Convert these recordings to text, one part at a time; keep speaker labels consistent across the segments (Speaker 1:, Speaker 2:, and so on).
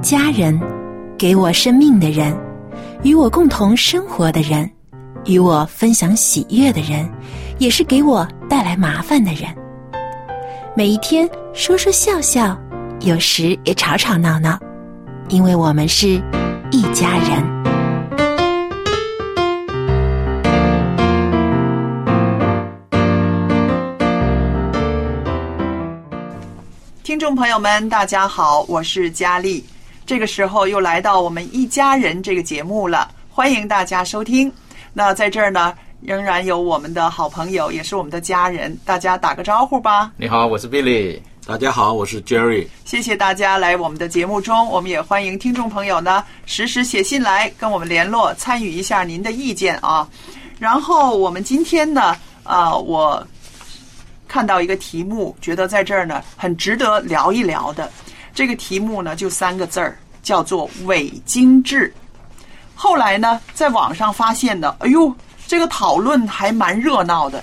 Speaker 1: 家人，给我生命的人，与我共同生活的人，与我分享喜悦的人，也是给我带来麻烦的人。每一天说说笑笑，有时也吵吵闹闹，因为我们是一家人。
Speaker 2: 听众朋友们，大家好，我是佳丽。这个时候又来到我们一家人这个节目了，欢迎大家收听。那在这儿呢，仍然有我们的好朋友，也是我们的家人，大家打个招呼吧。
Speaker 3: 你好，我是 Billy。
Speaker 4: 大家好，我是 Jerry。
Speaker 2: 谢谢大家来我们的节目中，我们也欢迎听众朋友呢实时写信来跟我们联络，参与一下您的意见啊。然后我们今天呢，啊、我看到一个题目，觉得在这儿呢很值得聊一聊的。这个题目呢就三个字儿，叫做伪精致。后来呢，在网上发现的，哎呦，这个讨论还蛮热闹的。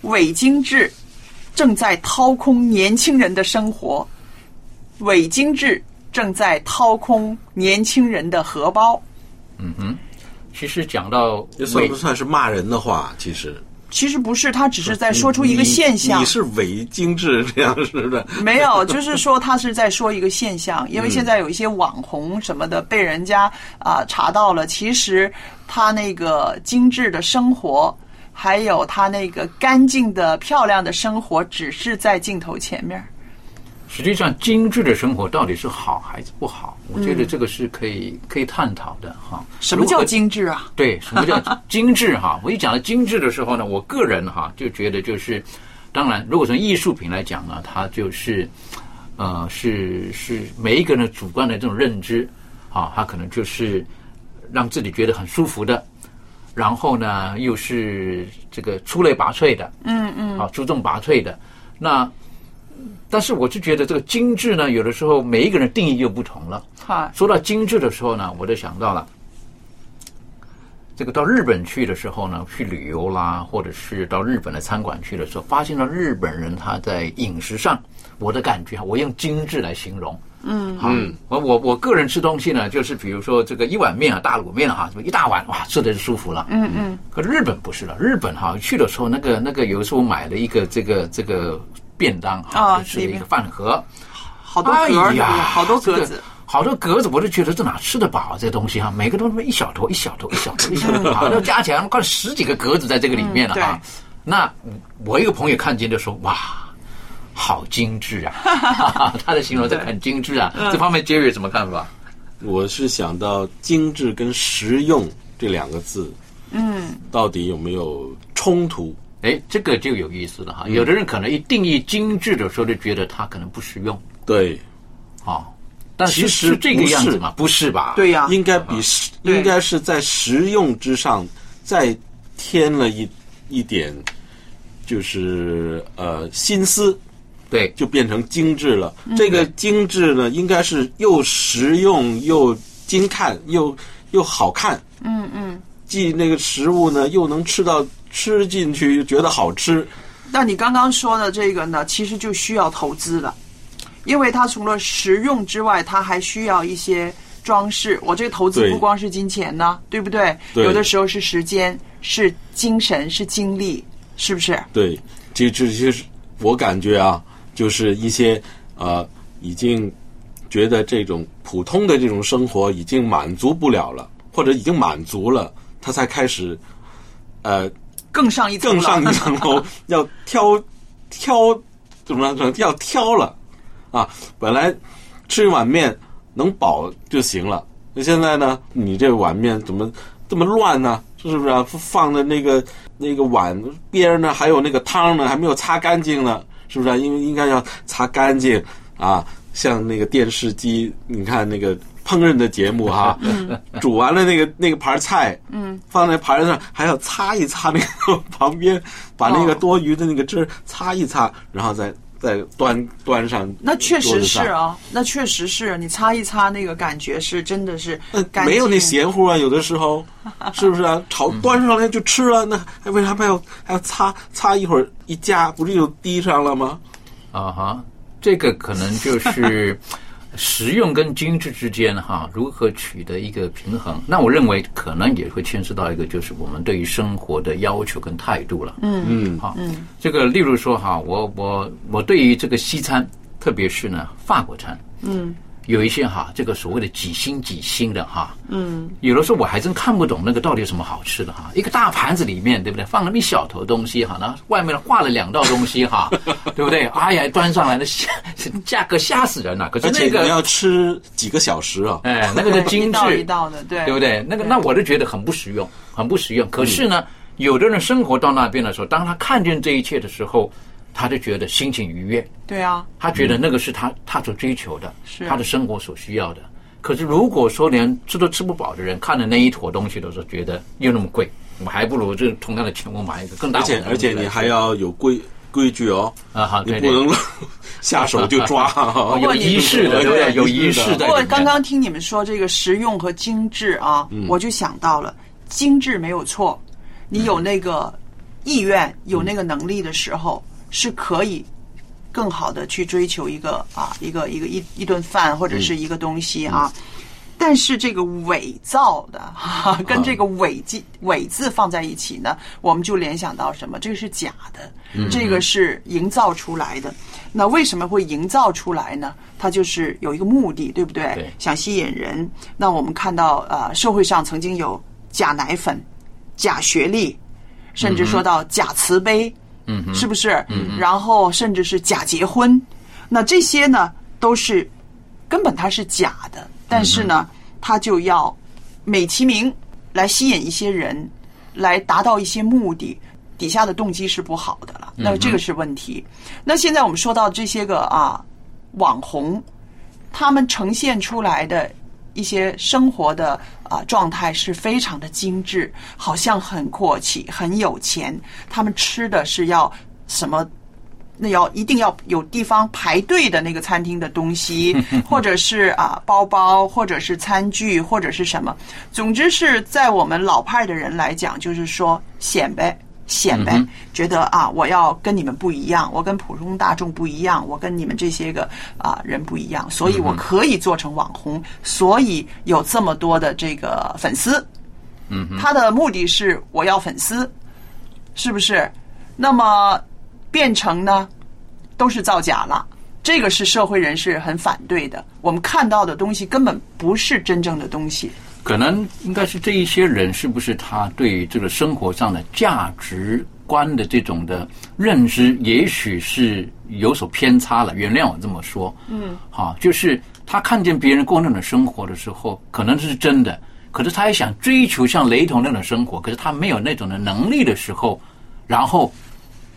Speaker 2: 伪精致正在掏空年轻人的生活，伪精致正在掏空年轻人的荷包。
Speaker 3: 嗯哼，其实讲到
Speaker 4: 这算不算是骂人的话？其实
Speaker 2: 其实不是，他只是在说出一个现象。
Speaker 4: 你你是伪精致这样似的。
Speaker 2: 没有，就是说他是在说一个现象，因为现在有一些网红什么的被人家啊、查到了，其实他那个精致的生活，还有他那个干净的漂亮的生活，只是在镜头前面。
Speaker 3: 实际上精致的生活到底是好还是不好？我觉得这个是可以可以探讨的哈。
Speaker 2: 什么叫精致啊？
Speaker 3: 对，什么叫精致哈？我一讲到精致的时候呢，我个人哈就觉得就是，当然，如果从艺术品来讲呢，它就是呃是是每一个人主观的这种认知啊，它可能就是让自己觉得很舒服的，然后呢又是这个出类拔萃的，嗯嗯，啊出众拔萃的。那但是我就觉得这个精致呢，有的时候每一个人定义又不同了。
Speaker 2: 哈，
Speaker 3: 说到精致的时候呢，我就想到了，这个到日本去的时候呢，去旅游啦，或者是到日本的餐馆去的时候，发现了日本人他在饮食上，我的感觉，我用精致来形容。嗯，好，我我我个人吃东西呢，就是比如说这个一碗面啊，大卤面哈，什么一大碗，哇，吃的就舒服了。嗯嗯。可日本不是了，日本哈去的时候，那个那个有时候买了一个这个这个便当哈，
Speaker 2: 啊
Speaker 3: 就是一个饭盒，
Speaker 2: 好多格儿，对不对
Speaker 3: 哎呀
Speaker 2: 好多格子。
Speaker 3: 好多格子，我都觉得这哪吃得饱啊？这东西哈，每个都他妈一小坨一小坨一小坨一小坨，好，那加起来快十几个格子在这个里面了
Speaker 2: 嗯
Speaker 3: 啊。那我一个朋友看见就说：“哇，好精致啊！” 他的形容这个很精致啊。
Speaker 2: 嗯
Speaker 3: 这方面 Jerry 有什么看法？
Speaker 4: 我是想到精致跟实用这两个字，嗯，到底有没有冲突？
Speaker 3: 哎，这个就有意思了哈。有的人可能一定义精致的时候，就觉得它可能不实用
Speaker 4: 对，
Speaker 3: 啊。但
Speaker 4: 其实
Speaker 3: 这个
Speaker 4: 是
Speaker 3: 样子吗？不是吧？
Speaker 2: 对呀、
Speaker 4: 应该比实应该是在实用之上再添了一一点，就是呃心思，
Speaker 3: 对
Speaker 4: 就变成精致了。这个精致呢，应该是又实用又精看又又好看。嗯嗯，既那个食物呢，又能吃到吃进去，又觉得好吃。
Speaker 2: 那你刚刚说的这个呢，其实就需要投资了，因为它除了实用之外，它还需要一些装饰。我这个投资不光是金钱呢，对不对？
Speaker 4: 对
Speaker 2: 有的时候是时间，是精神，是精力，是不是？
Speaker 4: 对，这这些是我感觉啊，就是一些呃已经觉得这种普通的这种生活已经满足不了了，或者已经满足了，他才开始呃
Speaker 2: 更上一层
Speaker 4: 更上一层楼，要挑挑怎么着？要挑了啊！本来吃一碗面能饱就行了，那现在呢？你这碗面怎么这么乱呢？是不是啊？放的那个那个碗边儿呢，还有那个汤呢，还没有擦干净呢，是不是、啊？因为应该要擦干净啊！像那个电视机，你看那个烹饪的节目哈、煮完了那个那个盘菜，嗯，放在盘上还要擦一擦那个旁边，把那个
Speaker 2: 哦
Speaker 4: 多余的那个汁擦一擦，然后再再端端上。
Speaker 2: 那确实是。啊，那确实是你擦一擦，那个感觉是真的是
Speaker 4: 那没有那咸乎啊，有的时候 是不是啊？炒端上来就吃了，那还为啥还要还要擦擦一会儿？一夹不是就滴上了吗？
Speaker 3: 啊哈，这个可能就是实用跟精致之间哈，如何取得一个平衡？那我认为可能也会牵涉到一个，就是我们对于生活的要求跟态度了。嗯
Speaker 4: 嗯，
Speaker 3: 好，嗯这个例如说哈，我我我对于这个西餐，特别是呢法国餐，嗯，有一些哈，这个所谓的几星几星的哈，嗯，有的时候我还真看不懂那个到底有什么好吃的哈。一个大盘子里面，对不对？放那么一小坨东西哈，然后外面画了两道东西哈，对不对？哎呀，端上来的 吓，价格吓死人了。可是
Speaker 4: 而且
Speaker 3: 那个
Speaker 4: 你要吃几个小时啊？
Speaker 3: 哎，那个的精
Speaker 2: 一道
Speaker 3: 致
Speaker 2: 一道的，对
Speaker 3: 对不对？那个那我就觉得很不实用，很不实用。可是呢，有的人生活到那边的时候，当他看见这一切的时候，他就觉得心情愉悦，
Speaker 2: 对啊，
Speaker 3: 他觉得那个是他他所追求的，
Speaker 2: 是。
Speaker 3: 他的生活所需要的。可是如果说连吃都吃不饱的人，看着那一坨东西的时候，觉得又那么贵，我还不如这同样的钱我买一个更大
Speaker 4: 而且而且你还要有规规矩哦，
Speaker 3: 啊好，
Speaker 4: 你不能 下手就抓。哦，
Speaker 3: 有仪式的，对不对？有仪式的。
Speaker 2: 不过。刚刚听你们说这个实用和精致啊，
Speaker 4: 嗯。
Speaker 2: 我就想到了精致没有错，你有那个意愿、有那个能力的时候，是可以更好的去追求一个啊一个一个一一顿饭或者是一个东西啊。但是这个伪造的 哈、跟这个伪字伪字放在一起呢，我们就联想到什么？这个是假的，这个是营造出来的。那为什么会营造出来呢？它就是有一个目的，对不对？
Speaker 3: 对
Speaker 2: 想吸引人。那我们看到呃，社会上曾经有假奶粉、假学历，甚至说到假慈悲，嗯，是不是？嗯，然后甚至是假结婚，那这些呢都是根本它是假的，但是呢，它就要美其名来吸引一些人，来达到一些目的，底下的动机是不好的了，那这个是问题。那现在我们说到这些个啊网红，他们呈现出来的一些生活的啊状态是非常的精致，好像很阔气、很有钱。他们吃的是要什么？那要一定要有地方排队的那个餐厅的东西，或者是啊包包，或者是餐具，或者是什么。总之是在我们老派的人来讲，就是说显摆。显摆，觉得啊，我要跟你们不一样，我跟普通大众不一样，我跟你们这些个啊人不一样，所以我可以做成网红，所以有这么多的这个粉丝。嗯，他的目的是我要粉丝，是不是？那么变成呢，都是造假了。这个是社会人士很反对的。我们看到的东西根本不是真正的东西。
Speaker 3: 可能应该是这一些人，是不是他对这个生活上的价值观的这种的认知，也许是有所偏差了？原谅我这么说，嗯，好，就是他看见别人过那种生活的时候，可能是真的，可是他也想追求像雷同那种生活，可是他没有那种的能力的时候，然后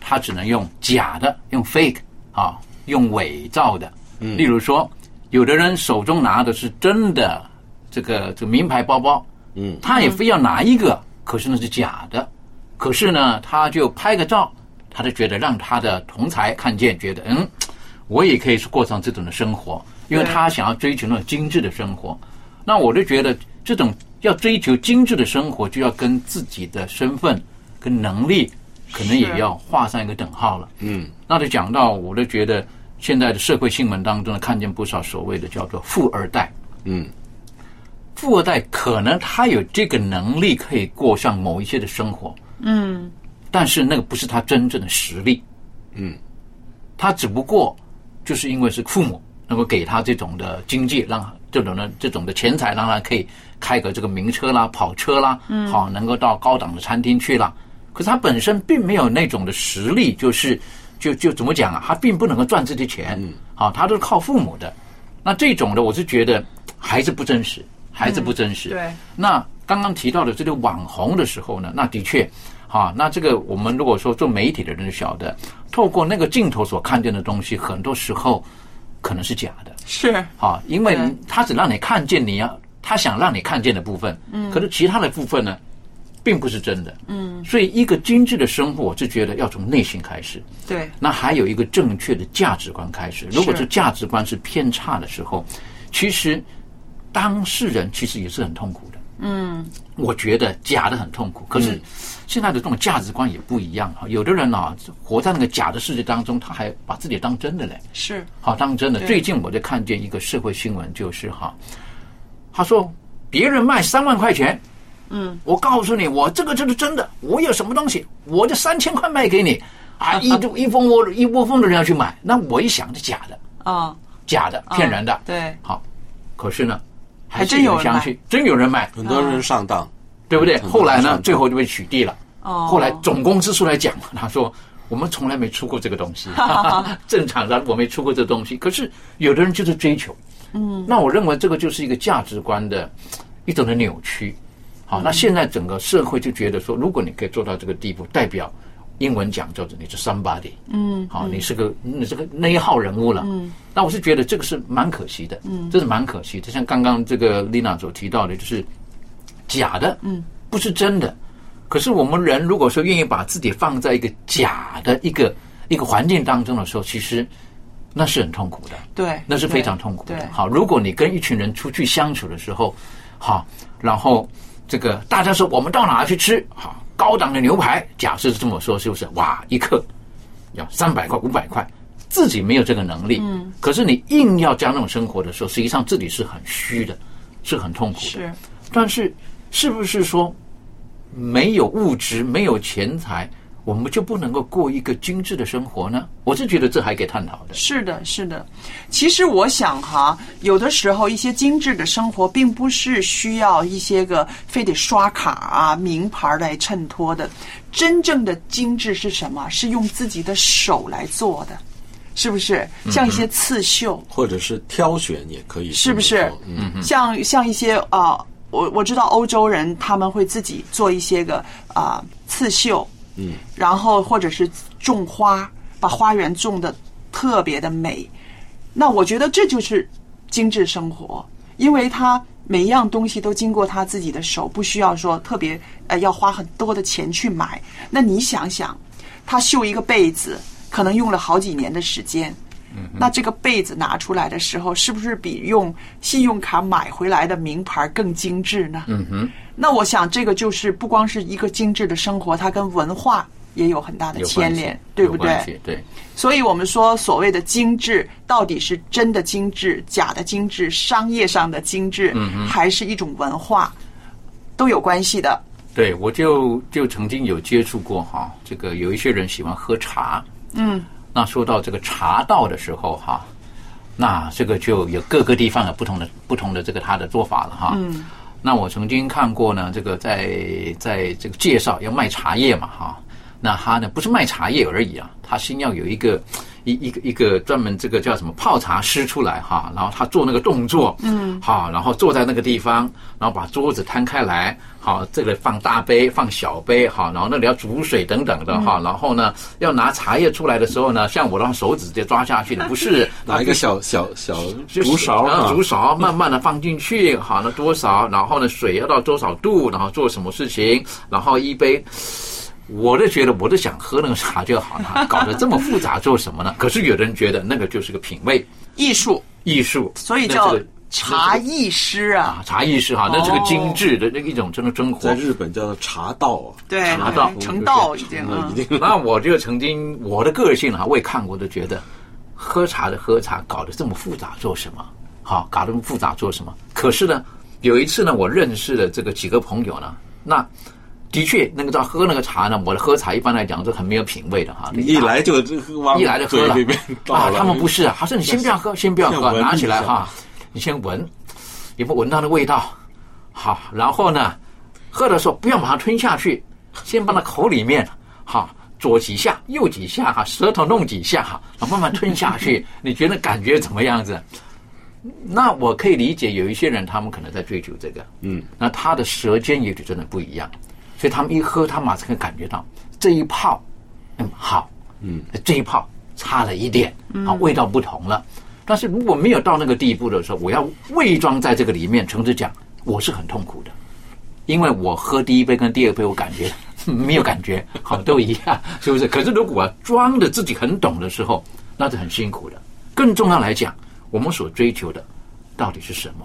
Speaker 3: 他只能用假的，用 fake 啊，用伪造的。嗯，例如说，有的人手中拿的是真的这个这个名牌包包，
Speaker 4: 嗯，
Speaker 3: 他也非要拿一个，可是那是假的。可是呢，他就拍个照，他就觉得让他的同才看见，觉得嗯，我也可以过上这种的生活，因为他想要追求那种精致的生活。那我就觉得这种要追求精致的生活，就要跟自己的身份跟能力，可能也要画上一个等号了。
Speaker 4: 嗯，
Speaker 3: 那就讲到，我就觉得现在的社会新闻当中呢，看见不少所谓的叫做富二代。
Speaker 4: 嗯，
Speaker 3: 富二代可能他有这个能力，可以过上某一些的生活，
Speaker 2: 嗯，
Speaker 3: 但是那个不是他真正的实力。
Speaker 4: 嗯，
Speaker 3: 他只不过就是因为是父母能够给他这种的经济，让这种的这种的钱财，让他可以开个这个名车啦、跑车啦，嗯，好，能够到高档的餐厅去啦。可是他本身并没有那种的实力，就是就就怎么讲啊？他并不能够赚这些钱，嗯好，他都是靠父母的。那这种的，我是觉得还是不真实，还是不真实。
Speaker 2: 对。
Speaker 3: 那刚刚提到的这个网红的时候呢，那的确，哈，那这个我们如果说做媒体的人晓得，透过那个镜头所看见的东西，很多时候可能是假的。
Speaker 2: 是。
Speaker 3: 啊，因为他只让你看见你要他想让你看见的部分，嗯，可是其他的部分呢？并不是真的，嗯，所以一个精致的生活，我是觉得要从内心开始，
Speaker 2: 对。
Speaker 3: 那还有一个正确的价值观开始。如果是价值观是偏差的时候，其实当事人其实也是很痛苦的。
Speaker 2: 嗯，
Speaker 3: 我觉得假的很痛苦。可是现在的这种价值观也不一样啊。有的人啊，活在那个假的世界当中，他还把自己当真的嘞。
Speaker 2: 是，
Speaker 3: 好当真的。最近我就看见一个社会新闻，就是哈，他说别人卖三万块钱。
Speaker 2: 嗯，
Speaker 3: 我告诉你，我这个就是真的。我有什么东西，我就三千块卖给你啊！一一蜂窝一窝蜂的人要去买，那我一想是假的
Speaker 2: 啊，
Speaker 3: 假的，骗人的。
Speaker 2: 对，
Speaker 3: 好，可是呢，
Speaker 2: 还真有
Speaker 3: 人相信，真有人买，
Speaker 4: 很多人上当，
Speaker 3: 对不对？后来呢，最后就被取缔了。
Speaker 2: 哦，
Speaker 3: 后来总公司出来讲，他说我们从来没出过这个东西，正常的我没出过这东西。可是有的人就是追求，
Speaker 2: 嗯，
Speaker 3: 那我认为这个就是一个价值观的一种的扭曲。好，那现在整个社会就觉得说，如果你可以做到这个地步，代表英文讲叫做你是 somebody，
Speaker 2: 嗯，
Speaker 3: 好，你是个你是个那一号人物了，
Speaker 2: 嗯，
Speaker 3: 那我是觉得这个是蛮可惜的，
Speaker 2: 嗯，
Speaker 3: 这是蛮可惜的。像刚刚这个丽娜所提到的，就是假的，
Speaker 2: 嗯，
Speaker 3: 不是真的。可是我们人如果说愿意把自己放在一个假的一个一个环境当中的时候，其实那是很痛苦的，
Speaker 2: 对，
Speaker 3: 那是非常痛苦的。好，如果你跟一群人出去相处的时候，好，然后。这个大家说我们到哪去吃好高档的牛排？假设是这么说，是不是？哇，一克要三百块、五百块，自己没有这个能力。
Speaker 2: 嗯。
Speaker 3: 可是你硬要加那种生活的时候，实际上自己是很虚的，是很痛苦的。
Speaker 2: 是。
Speaker 3: 但是，是不是说没有物质、没有钱财？我们就不能够过一个精致的生活呢？我是觉得这还可以探讨的。
Speaker 2: 是的，是的。其实我想哈，有的时候一些精致的生活，并不是需要一些个非得刷卡啊、名牌来衬托的。真正的精致是什么？是用自己的手来做的，是不是？像一些刺绣，
Speaker 4: 或者是挑选也可以，
Speaker 2: 是不是？
Speaker 3: 嗯，
Speaker 2: 像像一些啊，我我知道欧洲人他们会自己做一些个啊刺绣。
Speaker 4: 嗯，
Speaker 2: 然后或者是种花，把花园种的特别的美，那我觉得这就是精致生活，因为他每一样东西都经过他自己的手，不需要说特别呃要花很多的钱去买。那你想想，他绣一个被子，可能用了好几年的时间，
Speaker 3: 嗯，
Speaker 2: 那这个被子拿出来的时候，是不是比用信用卡买回来的名牌更精致呢？
Speaker 3: 嗯哼。
Speaker 2: 那我想，这个就是不光是一个精致的生活，它跟文化也有很大的牵连，对不对？
Speaker 3: 对。
Speaker 2: 所以我们说，所谓的精致，到底是真的精致、假的精致、商业上的精致，还是一种文化，都有关系的。
Speaker 3: 对，我就就曾经有接触过哈，这个有一些人喜欢喝茶，
Speaker 2: 嗯，
Speaker 3: 那说到这个茶道的时候哈，那这个就有各个地方有不同的不同的这个他的做法了哈，
Speaker 2: 嗯。
Speaker 3: 那我曾经看过呢，这个在在这个介绍要卖茶叶嘛，哈，那他呢不是卖茶叶而已啊，他先要有一个一一个一个专门这个叫什么泡茶师出来哈，然后他做那个动作，
Speaker 2: 嗯，
Speaker 3: 好，然后坐在那个地方，然后把桌子摊开来。好，这个放大杯，放小杯，好，然后那里要煮水等等的哈，然后呢，要拿茶叶出来的时候呢，像我的手指直接抓下去的，不是
Speaker 4: 拿一个小小小竹勺，
Speaker 3: 然后竹勺慢慢的放进去，好，那多少，然后呢，水要到多少度，然后做什么事情，然后一杯，我都觉得我都想喝那个茶就好了，搞得这么复杂做什么呢？可是有的人觉得那个就是个品味
Speaker 2: 艺术，
Speaker 3: 艺术，
Speaker 2: 所以叫。茶艺师啊，
Speaker 3: 茶艺师哈，那是个精致的那一种真的生活，
Speaker 4: 在日本叫做茶道啊，
Speaker 2: 对，
Speaker 3: 茶道。
Speaker 2: 成道已经
Speaker 4: 已经。
Speaker 3: 那我就曾经我的个性啊，我也看过，都觉得喝茶的喝茶搞得这么复杂做什么？好，搞得这么复杂做什么？可是呢，有一次呢，我认识了这个几个朋友呢，那的确，那个叫喝那个茶呢，我的喝茶一般来讲是很没有品味的哈。
Speaker 4: 一来就
Speaker 3: 一来就喝了。啊，他们不是啊，他说你先不要喝，先不要喝，拿起来哈，你先闻，有没有闻到那味道？好，然后呢，喝的时候不要马上吞下去，先放到口里面，好。左几下，右几下，哈，舌头弄几下，哈，慢慢吞下去。你觉得感觉怎么样子？那我可以理解，有一些人他们可能在追求这个，
Speaker 4: 嗯，
Speaker 3: 那他的舌尖也许真的不一样，所以他们一喝，他马上可以感觉到这一泡，嗯，好，
Speaker 4: 嗯，
Speaker 3: 这一泡差了一点，啊，味道不同了。但是如果没有到那个地步的时候，我要伪装在这个里面，诚实讲，我是很痛苦的，因为我喝第一杯跟第二杯，我感觉没有感觉，好都一样，是不是？可是如果我装的自己很懂的时候，那是很辛苦的。更重要来讲，我们所追求的到底是什么？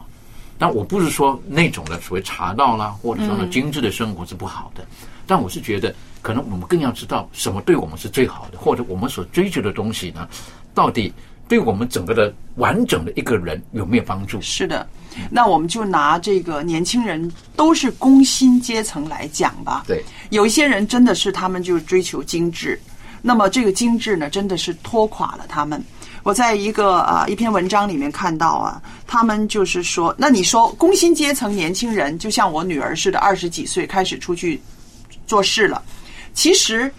Speaker 3: 但我不是说那种的所谓茶道啦，或者说呢精致的生活是不好的，但我是觉得，可能我们更要知道什么对我们是最好的，或者我们所追求的东西呢，到底对我们整个的完整的一个人有没有帮助？
Speaker 2: 是的，那我们就拿这个年轻人都是工薪阶层来讲吧。
Speaker 3: 对，
Speaker 2: 有一些人真的是他们就追求精致，那么这个精致呢，真的是拖垮了他们。我在一个啊、一篇文章里面看到啊，他们就是说，那你说工薪阶层年轻人，就像我女儿似的，二十几岁开始出去做事了，其实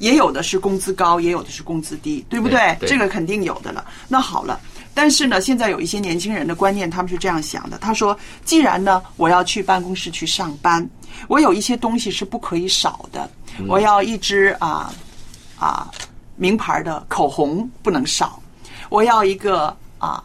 Speaker 2: 也有的是工资高，也有的是工资低，对不对？
Speaker 3: 对对
Speaker 2: 这个肯定有的了。那好了。但是呢，现在有一些年轻人的观念，他们是这样想的。他说：“既然呢，我要去办公室去上班，我有一些东西是不可以少的。我要一支啊啊名牌的口红不能少，我要一个啊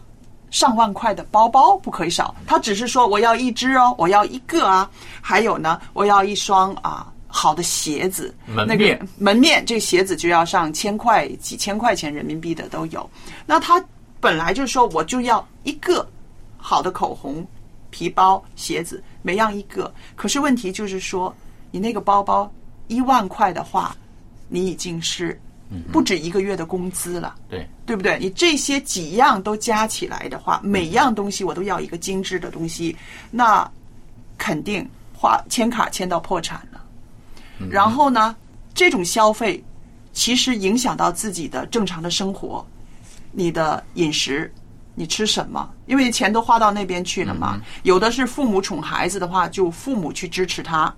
Speaker 2: 上万块的包包不可以少。他只是说我要一只哦，我要一个啊。还有呢，我要一双啊好的鞋子，那
Speaker 3: 门面
Speaker 2: 个门面这鞋子就要上千块、几千块钱人民币的都有。那他本来就是说我就要一个好的口红、皮包、鞋子，每样一个。可是问题就是说，你那个包包一万块的话，你已经是不止一个月的工资了。
Speaker 3: 对，
Speaker 2: 对不对？你这些几样都加起来的话，每样东西我都要一个精致的东西，那肯定花签卡签到破产了。然后呢，这种消费其实影响到自己的正常的生活，你的饮食，你吃什么？因为钱都花到那边去了嘛。有的是父母宠孩子的话，就父母去支持他，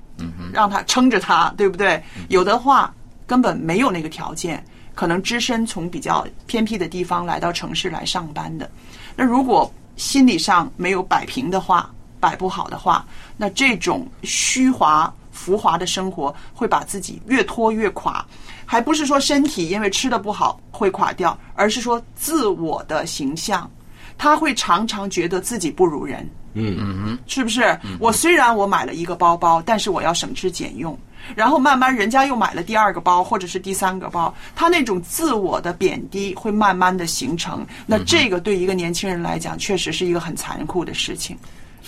Speaker 2: 让他撑着他，对不对？有的话根本没有那个条件，可能只身从比较偏僻的地方来到城市来上班的。那如果心理上没有摆平的话，摆不好的话，那这种虚华浮华的生活会把自己越拖越垮。还不是说身体因为吃的不好会垮掉，而是说自我的形象，他会常常觉得自己不如人。
Speaker 4: 嗯
Speaker 3: 嗯
Speaker 2: 是不是？我虽然我买了一个包包，但是我要省吃俭用，然后慢慢人家又买了第二个包或者是第三个包，他那种自我的贬低会慢慢的形成。那这个对一个年轻人来讲，确实是一个很残酷的事情。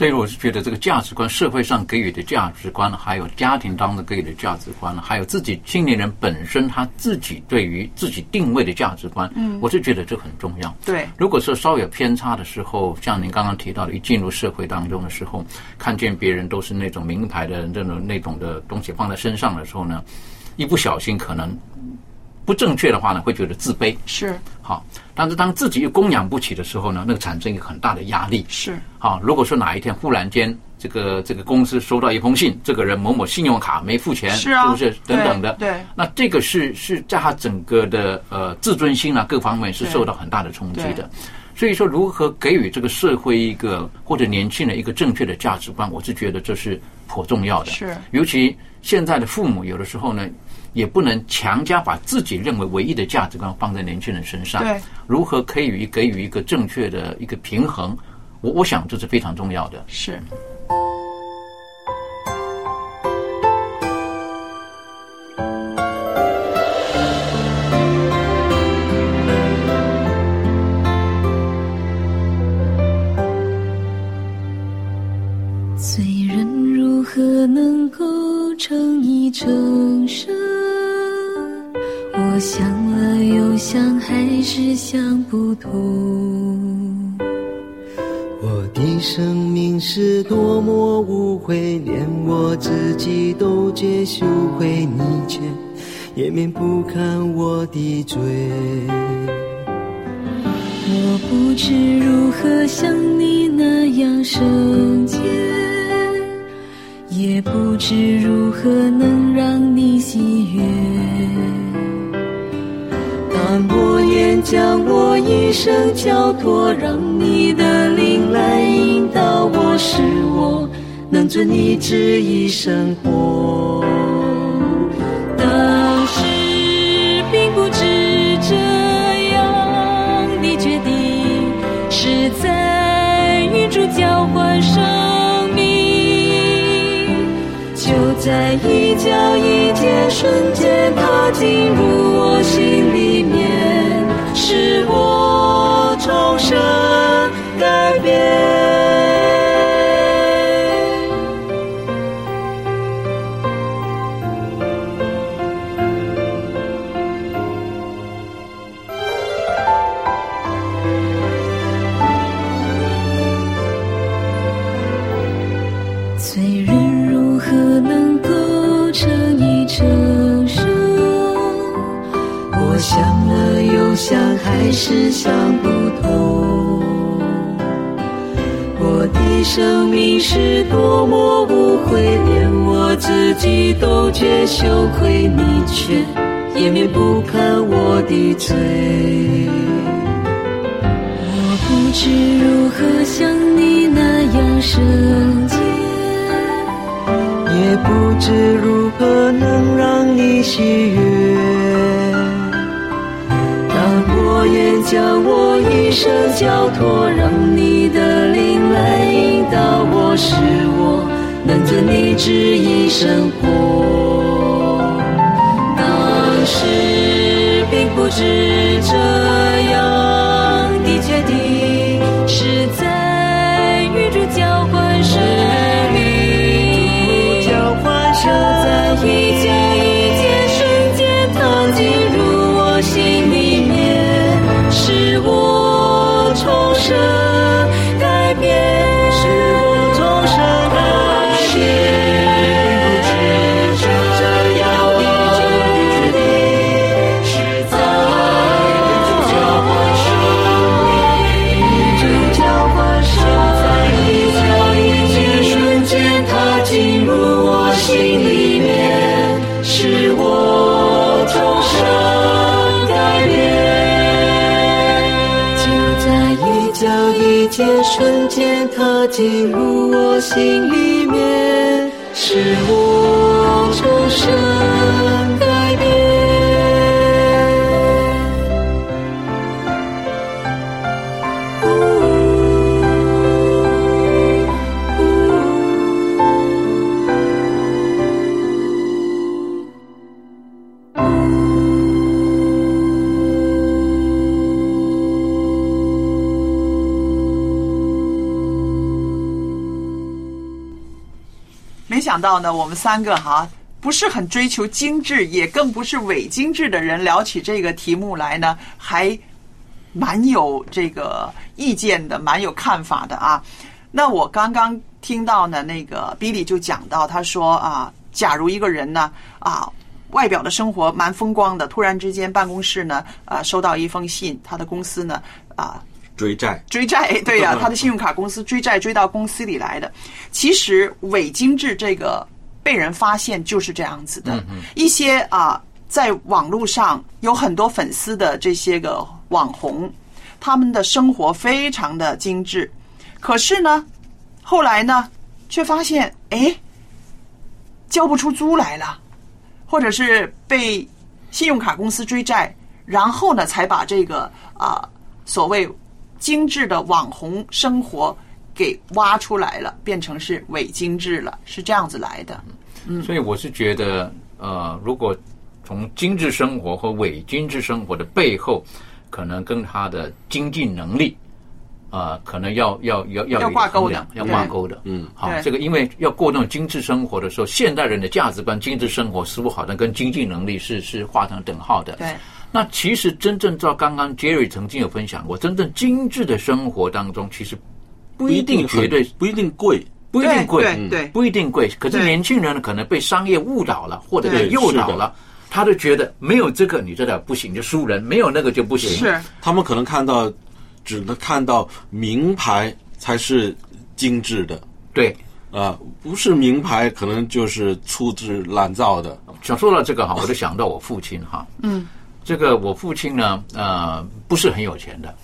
Speaker 3: 所以我是觉得这个价值观，社会上给予的价值观，还有家庭当中给予的价值观，还有自己青年人本身他自己对于自己定位的价值观，嗯，我是觉得这很重要。
Speaker 2: 对，
Speaker 3: 如果说稍有偏差的时候，像您刚刚提到的，一进入社会当中的时候，看见别人都是那种名牌的这种那种的东西放在身上的时候呢，一不小心可能不正确的话呢，会觉得自卑。
Speaker 2: 是
Speaker 3: 好，但是当自己又供养不起的时候呢，那个产生一个很大的压力。
Speaker 2: 是，
Speaker 3: 好，如果说哪一天忽然间这个这个公司收到一封信，这个人某某信用卡没付钱，
Speaker 2: 是啊
Speaker 3: 不是等等的？
Speaker 2: 对对
Speaker 3: 那这个是是在他整个的呃自尊心啊各方面是受到很大的冲击的。所以说，如何给予这个社会一个或者年轻人一个正确的价值观，我是觉得这是颇重要的。
Speaker 2: 是
Speaker 3: 尤其现在的父母有的时候呢，也不能强加把自己认为唯一的价值观放在年轻人身上。
Speaker 2: 对，
Speaker 3: 如何可以给予一个正确的一个平衡，我我想这是非常重要的。
Speaker 2: 是。
Speaker 5: 罪人如何能够成一成圣？我想了又想，还是想不通。
Speaker 6: 我的的生命是多么无悔，连我自己都觉羞愧，你却也免不看我的罪。
Speaker 5: 我不知如何像你那样圣洁，也不知如何能让你喜悦。
Speaker 6: 但我愿将我一生交托，让你的灵来引导我，使我能遵你旨意生活。
Speaker 5: 在
Speaker 6: 一角一阶瞬间，它进入我心里面，使我重生。生命是多么无悔，连我自己都觉羞愧，你却也免不看我的罪。
Speaker 5: 我不知如何像你那样圣洁，
Speaker 6: 也不知如何能让你喜悦。但我愿将我一生交托，让你到我，是我能遵你旨意生活。当时并不知
Speaker 5: 间
Speaker 6: 瞬间，它进入我心里。
Speaker 2: 到呢，我们三个哈不是很追求精致，也更不是伪精致的人，聊起这个题目来呢，还蛮有这个意见的，蛮有看法的啊。那我刚刚听到呢，那个 Billy 就讲到，他说啊，假如一个人呢啊，外表的生活蛮风光的，突然之间办公室呢啊收到一封信，他的公司呢啊
Speaker 4: 追债，
Speaker 2: 追债，对呀、他的信用卡公司追债追到公司里来的。其实伪精致这个被人发现就是这样子的，一些啊，在网络上有很多粉丝的这些个网红，他们的生活非常的精致，可是呢，后来呢，却发现哎，交不出租来了，或者是被信用卡公司追债，然后呢，才把这个啊所谓精致的网红生活给挖出来了，变成是伪精致了，是这样子来的。嗯
Speaker 3: 所以我是觉得，呃，如果从精致生活和伪精致生活的背后，可能跟他的经济能力，啊、可能要要要要
Speaker 2: 挂钩的
Speaker 3: 要挂钩的。
Speaker 4: 嗯，
Speaker 3: 好，这个因为要过那种精致生活的时候，现代人的价值观、精致生活似乎好像跟经济能力是是画上等号的。
Speaker 2: 对，
Speaker 3: 那其实真正照刚刚 Jerry 曾经有分享过，真正精致的生活当中，其实不一定绝对
Speaker 4: 不一定贵，
Speaker 3: 不一定贵，
Speaker 2: 对对
Speaker 3: 不一定贵。可是年轻人呢，可能被商业误导了，或者
Speaker 2: 对
Speaker 3: 被诱导了，他就觉得没有这个你这点不行，就输人；没有那个就不行。
Speaker 2: 是
Speaker 4: 他们可能看到只能看到名牌才是精致的
Speaker 3: 对。
Speaker 4: 啊、不是名牌可能就是粗制滥造的。
Speaker 3: 想说到这个哈，我就想到我父亲哈。嗯，这个我父亲呢，呃，不是很有钱的，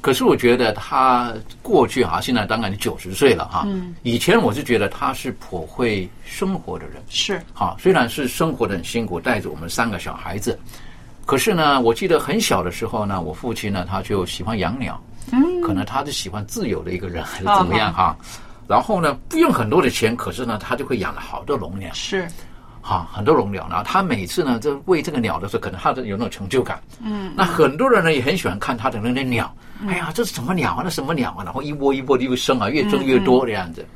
Speaker 3: 可是我觉得他过去哈，现在当然九十岁了哈。嗯，以前我是觉得他是颇会生活的人。
Speaker 2: 是，
Speaker 3: 好，虽然是生活的很辛苦，带着我们三个小孩子，可是呢，我记得很小的时候呢，我父亲呢他就喜欢养鸟，嗯，可能他是喜欢自由的一个人，还是怎么样哈。然后呢，不用很多的钱，可是呢，他就会养了好多笼鸟。
Speaker 2: 是
Speaker 3: 哈，很多笼鸟，然后他每次呢，就喂这个鸟的时候，可能他的有那种成就感。嗯，那很多人呢也很喜欢看他的那些鸟。哎呀，这是什么鸟啊？那什么鸟啊？然后一窝一窝的又生啊，越生越多这样子。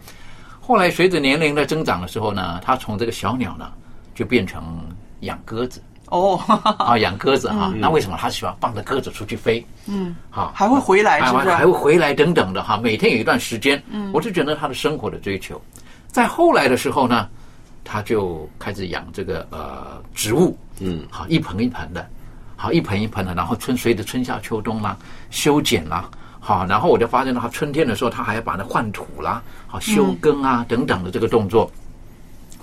Speaker 3: 后来随着年龄的增长的时候呢，他从这个小鸟呢，就变成养鸽子
Speaker 2: 哦，
Speaker 3: 啊，养鸽子啊。那为什么他喜欢放着鸽子出去飞？嗯，好，
Speaker 2: 还会回来，
Speaker 3: 还
Speaker 2: 是不是？
Speaker 3: 还会回来等等的哈，每天有一段时间，嗯，我就觉得他的生活的追求。在后来的时候呢，他就开始养这个呃植物，
Speaker 4: 嗯，
Speaker 3: 好一盆一盆的，好一盆一盆的，然后春随着春夏秋冬啦，修剪啦，好，然后我就发现他春天的时候，他还要把它换土啦，好修根啊、等等的这个动作。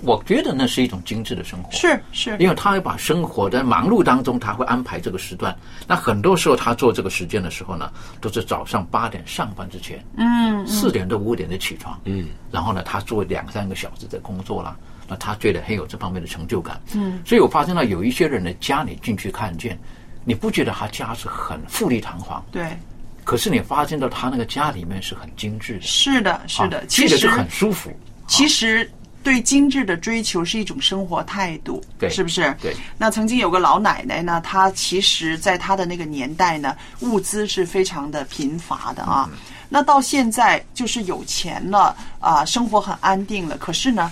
Speaker 3: 我觉得那是一种精致的生活，
Speaker 2: 是是，
Speaker 3: 因为他会把生活在忙碌当中，他会安排这个时段。那很多时候他做这个时间的时候呢，都是早上八点上班之前，嗯，四点到五点就起床，
Speaker 4: 嗯，
Speaker 3: 然后呢，他做两三个小时的工作啦，那他觉得很有这方面的成就感，嗯，所以我发现到有一些人的家里进去看见，你不觉得他家是很富丽堂皇，
Speaker 2: 对，
Speaker 3: 可是你发现到他那个家里面是很精致的，
Speaker 2: 是的，是的
Speaker 3: 啊，
Speaker 2: 其实
Speaker 3: 是很舒服，
Speaker 2: 其实对精致的追求是一种生活态度，
Speaker 3: 对
Speaker 2: 是不是？
Speaker 3: 对。
Speaker 2: 那曾经有个老奶奶呢，她其实在她的那个年代呢，物资是非常的贫乏的啊。那到现在就是有钱了啊，生活很安定了，可是呢。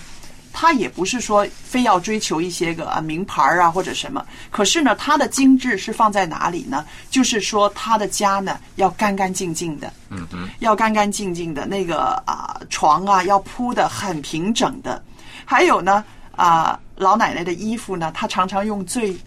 Speaker 2: 她也不是说非要追求一些个啊名牌啊或者什么，可是呢，她的精致是放在哪里呢？就是说她的家呢要干干净净的，
Speaker 3: 嗯嗯，
Speaker 2: 要干干净净的，那个啊床啊要铺的很平整的，还有呢啊老奶奶的衣服呢，她常常用最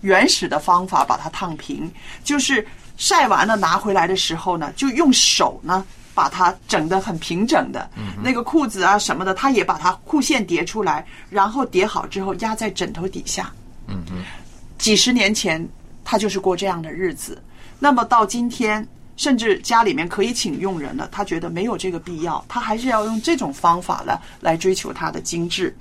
Speaker 2: 原始的方法把它烫平，就是晒完了拿回来的时候呢，就用手呢把它整得很平整的，那个裤子啊什么的，他也把它裤线叠出来，然后叠好之后压在枕头底下。
Speaker 3: 嗯嗯，
Speaker 2: 几十年前，他就是过这样的日子。那么到今天，甚至家里面可以请佣人了，他觉得没有这个必要，他还是要用这种方法呢来追求他的精致。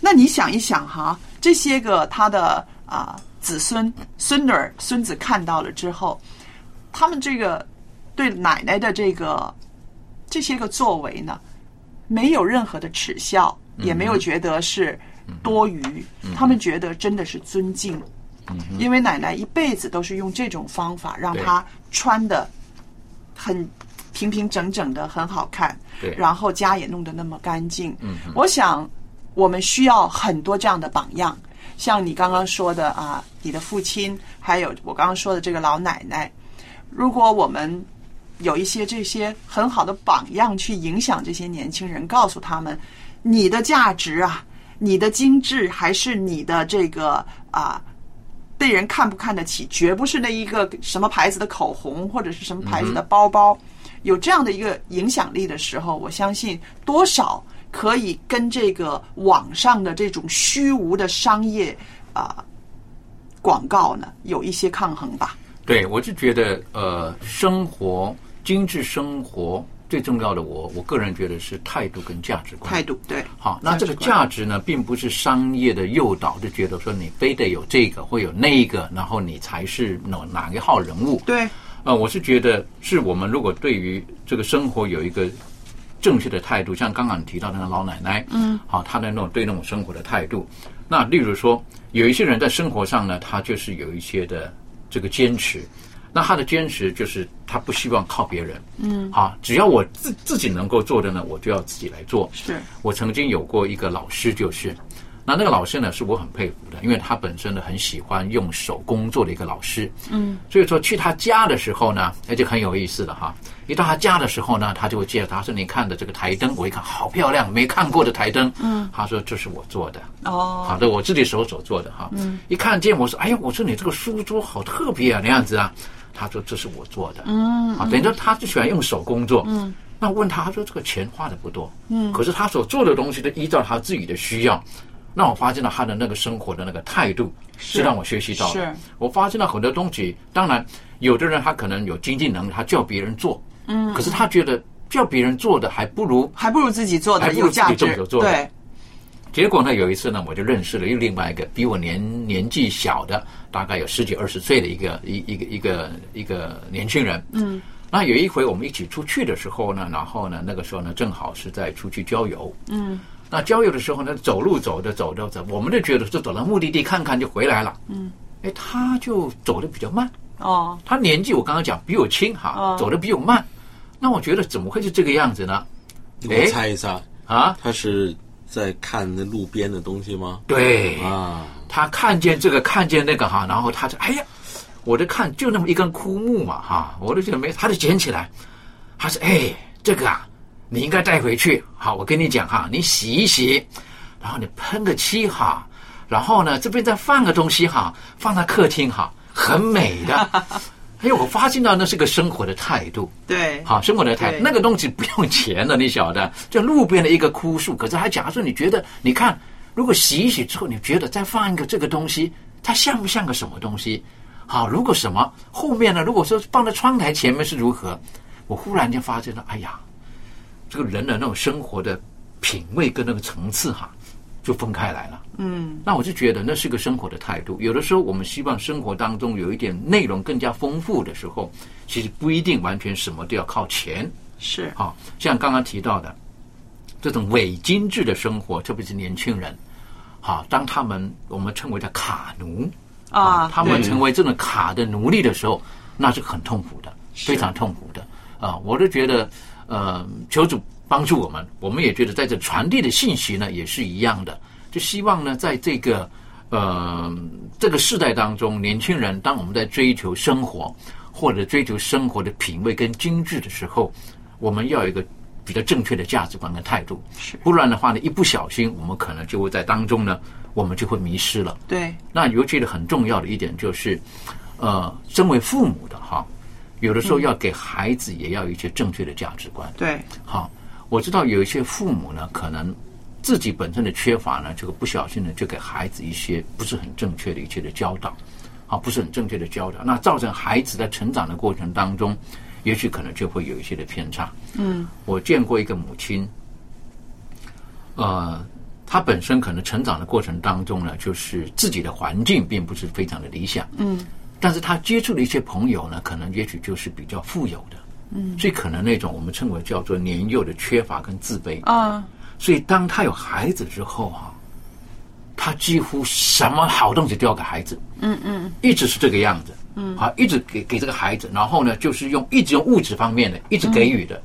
Speaker 2: 那你想一想哈，这些个他的啊子孙、孙女儿、孙子看到了之后，他们这个对奶奶的这个这些个作为呢，没有任何的耻笑，也没有觉得是多余，他们觉得真的是尊敬。因为奶奶一辈子都是用这种方法让
Speaker 3: 对
Speaker 2: 她穿的很平平整整的，很好看。
Speaker 3: 对
Speaker 2: 然后家也弄得那么干净。
Speaker 3: 嗯
Speaker 2: 我想我们需要很多这样的榜样，像你刚刚说的啊，你的父亲，还有我刚刚说的这个老奶奶。如果我们有一些这些很好的榜样去影响这些年轻人，告诉他们你的价值啊，你的精致还是你的这个啊。被人看不看得起，绝不是那一个什么牌子的口红或者是什么牌子的包包，有这样的一个影响力的时候，我相信多少可以跟这个网上的这种虚无的商业啊、广告呢有一些抗衡吧。
Speaker 3: 对，我就觉得呃，生活精致生活最重要的我，我个人觉得是态度跟价值观。
Speaker 2: 态度对，
Speaker 3: 好，那这个
Speaker 2: 价值
Speaker 3: 呢，并不是商业的诱导，就觉得说你非得有这个或有那个，然后你才是哪哪一号人物。
Speaker 2: 对，
Speaker 3: 呃，我是觉得是我们如果对于这个生活有一个正确的态度，像刚刚你提到的那个老奶奶，嗯，好，她的那种对那种生活的态度。那例如说，有一些人在生活上呢，他就是有一些的这个坚持。那他的坚持就是他不希望靠别人，嗯，好，只要我自自己能够做的呢，我就要自己来做。
Speaker 2: 是
Speaker 3: 我曾经有过一个老师，就是那那个老师呢，是我很佩服的，因为他本身呢很喜欢用手工作的一个老师。
Speaker 2: 嗯，
Speaker 3: 所以说去他家的时候呢，那就很有意思了哈。一到他家的时候呢，他就会介绍，他说：“你看的这个台灯，我一看好漂亮，没看过的台灯。”
Speaker 2: 嗯，
Speaker 3: 他说：“这是我做的。”
Speaker 2: 哦，
Speaker 3: 好的，我自己手手做的哈。
Speaker 2: 嗯，
Speaker 3: 一看见我说：“哎呀，我说你这个书桌好特别啊，那样子啊。”他说：“这是我做的。”
Speaker 2: 嗯，
Speaker 3: 啊，等于说他就喜欢用手工作。
Speaker 2: 嗯，
Speaker 3: 那问他，他说这个钱花的不多。
Speaker 2: 嗯
Speaker 3: 可是他所做的东西都依照他自己的需要。那我发现了他的那个生活的那个态度
Speaker 2: 是
Speaker 3: 是让我学习到的。
Speaker 2: 是
Speaker 3: 我发现了很多东西，当然有的人他可能有经济能力，他叫别人做，
Speaker 2: 嗯
Speaker 3: 可是他觉得叫别人做的还不如
Speaker 2: 还不如自己做的有价值
Speaker 3: 动手。做的。
Speaker 2: 对，
Speaker 3: 结果呢，有一次呢，我就认识了又另外一个比我年年纪小的，大概有十几二十岁的一个一一个一个一个年轻人。
Speaker 2: 嗯
Speaker 3: 那有一回我们一起出去的时候呢，然后呢，那个时候呢，正好是在出去郊游。
Speaker 2: 嗯
Speaker 3: 那郊游的时候呢，走路走着走着走，我们就觉得就走到目的地看看就回来了。
Speaker 2: 嗯，
Speaker 3: 哎，他就走的比较慢。
Speaker 2: 哦，
Speaker 3: 他年纪我刚刚讲比我轻哈，
Speaker 2: 哦
Speaker 3: 走的比我慢。那我觉得怎么会是这个样子呢？
Speaker 4: 我猜一下
Speaker 3: 啊，
Speaker 4: 他是在看那路边的东西吗？
Speaker 3: 对
Speaker 4: 啊，
Speaker 3: 他看见这个，看见那个哈，然后他就哎呀，我就看就那么一根枯木嘛哈，我就觉得没，他就捡起来，他说哎，这个啊，你应该带回去。好，我跟你讲哈，你洗一洗，然后你喷个漆哈，然后呢这边再放个东西哈，放在客厅哈，很美的。哎，我发现到那是个生活的态度。
Speaker 2: 对，
Speaker 3: 好，生活的态度，那个东西不用钱的，你晓得，就路边的一个枯树，可是还假如说你觉得，你看，如果洗一洗之后，你觉得再放一个这个东西，它像不像个什么东西？好，如果什么后面呢？如果说放在窗台前面是如何？我忽然间发现了，哎呀，这个人的那种生活的品味跟那个层次哈，就分开来了。
Speaker 2: 嗯
Speaker 3: 那我就觉得那是个生活的态度。有的时候我们希望生活当中有一点内容更加丰富的时候，其实不一定完全什么都要靠钱。
Speaker 2: 是
Speaker 3: 好，像刚刚提到的这种伪精致的生活，特别是年轻人，好，当他们我们称为叫卡奴
Speaker 2: 啊
Speaker 3: 他们成为这种卡的奴隶的时候，那是很痛苦的，非常痛苦的啊！我就觉得，呃，求主帮助我们，我们也觉得在这传递的信息呢也是一样的，就希望呢，在这个呃这个世代当中，年轻人当我们在追求生活或者追求生活的品味跟精致的时候，我们要有一个比较正确的价值观跟态度，是。不然的话呢，一不小心我们可能就会在当中呢，我们就会迷失了。
Speaker 2: 对，
Speaker 3: 那尤其的很重要的一点就是，呃，身为父母的哈，有的时候要给孩子也要一些正确的价值观。
Speaker 2: 对，
Speaker 3: 好，我知道有一些父母呢，可能自己本身的缺乏呢，这个不小心呢，就给孩子一些不是很正确的一些的教导，啊，不是很正确的教导，那造成孩子在成长的过程当中，也许可能就会有一些的偏差。
Speaker 2: 嗯
Speaker 3: 我见过一个母亲，呃，她本身可能成长的过程当中呢，就是自己的环境并不是非常的理想，
Speaker 2: 嗯
Speaker 3: 但是她接触的一些朋友呢，可能也许就是比较富有的，
Speaker 2: 嗯。
Speaker 3: 最可能那种我们称为叫做年幼的缺乏跟自卑。
Speaker 2: 啊，
Speaker 3: 所以当他有孩子之后哈、他几乎什么好东西都要给孩子，
Speaker 2: 嗯嗯。
Speaker 3: 一直是这个样子。
Speaker 2: 嗯。
Speaker 3: 啊，一直给给这个孩子，然后呢，就是用一直用物质方面的，一直给予的。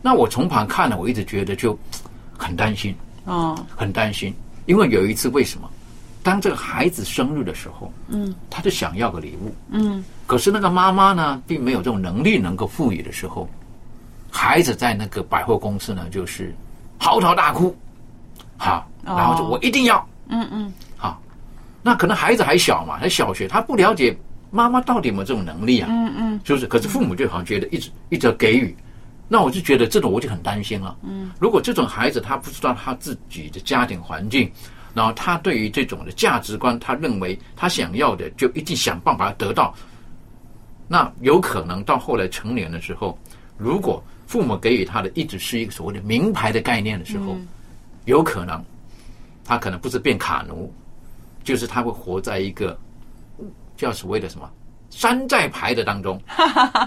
Speaker 3: 那我从旁看了，我一直觉得就很担心，
Speaker 2: 哦。
Speaker 3: 很担心，因为有一次为什么？当这个孩子生日的时候，
Speaker 2: 嗯。
Speaker 3: 他就想要个礼物，
Speaker 2: 嗯。
Speaker 3: 可是那个妈妈呢，并没有这种能力能够赋予的时候，孩子在那个百货公司呢，就是嚎啕大哭，好，
Speaker 2: 哦。
Speaker 3: 然后就我一定要，
Speaker 2: 嗯嗯。
Speaker 3: 好，那可能孩子还小嘛，还小学，他不了解妈妈到底有没有这种能力啊，
Speaker 2: 嗯嗯。
Speaker 3: 就是，可是父母就好像觉得一直一直给予，那我就觉得这种我就很担心了。
Speaker 2: 嗯。
Speaker 3: 如果这种孩子他不知道他自己的家庭环境，然后他对于这种的价值观，他认为他想要的就一定想办法得到，那有可能到后来成年的时候，如果父母给予他的一直是一个所谓的名牌的概念的时候，
Speaker 2: 嗯
Speaker 3: 有可能他可能不是变卡奴，就是他会活在一个叫所谓的什么 山寨牌的当中，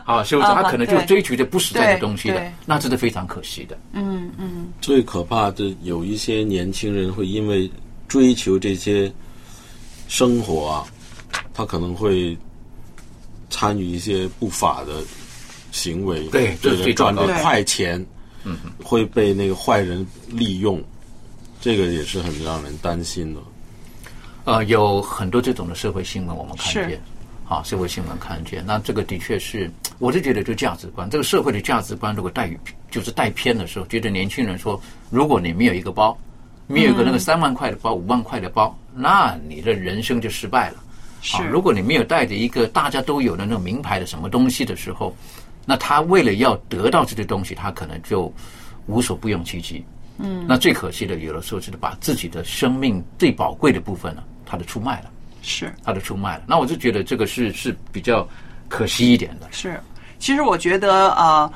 Speaker 3: 啊，是不是？
Speaker 2: 啊
Speaker 3: 他可能就追求着不实在的东西的那真的非常可惜的。
Speaker 2: 嗯嗯
Speaker 4: 最可怕的有一些年轻人会因为追求这些生活啊，他可能会参与一些不法的行为，
Speaker 3: 对
Speaker 4: 赚的
Speaker 3: 糟糕的
Speaker 4: 快钱，
Speaker 3: 嗯，
Speaker 4: 会被那个坏人利用，这个也是很让人担心的。
Speaker 3: 呃，有很多这种的社会新闻我们看见，啊，社会新闻看见，那这个的确是，我就觉得就价值观，这个社会的价值观如果带就是带偏的时候，觉得年轻人说，如果你没有一个包，没有一个那个三万块的包、五万块的包，那你的人生就失败了。
Speaker 2: 是
Speaker 3: 啊，如果你没有带着一个大家都有的那种名牌的什么东西的时候，那他为了要得到这些东西，他可能就无所不用其极。嗯，那最可惜的，有的时候就是把自己的生命最宝贵的部分呢，他的出卖了，
Speaker 2: 是
Speaker 3: 他的出卖了。那我就觉得这个是是比较可惜一点的。
Speaker 2: 是，其实我觉得呃，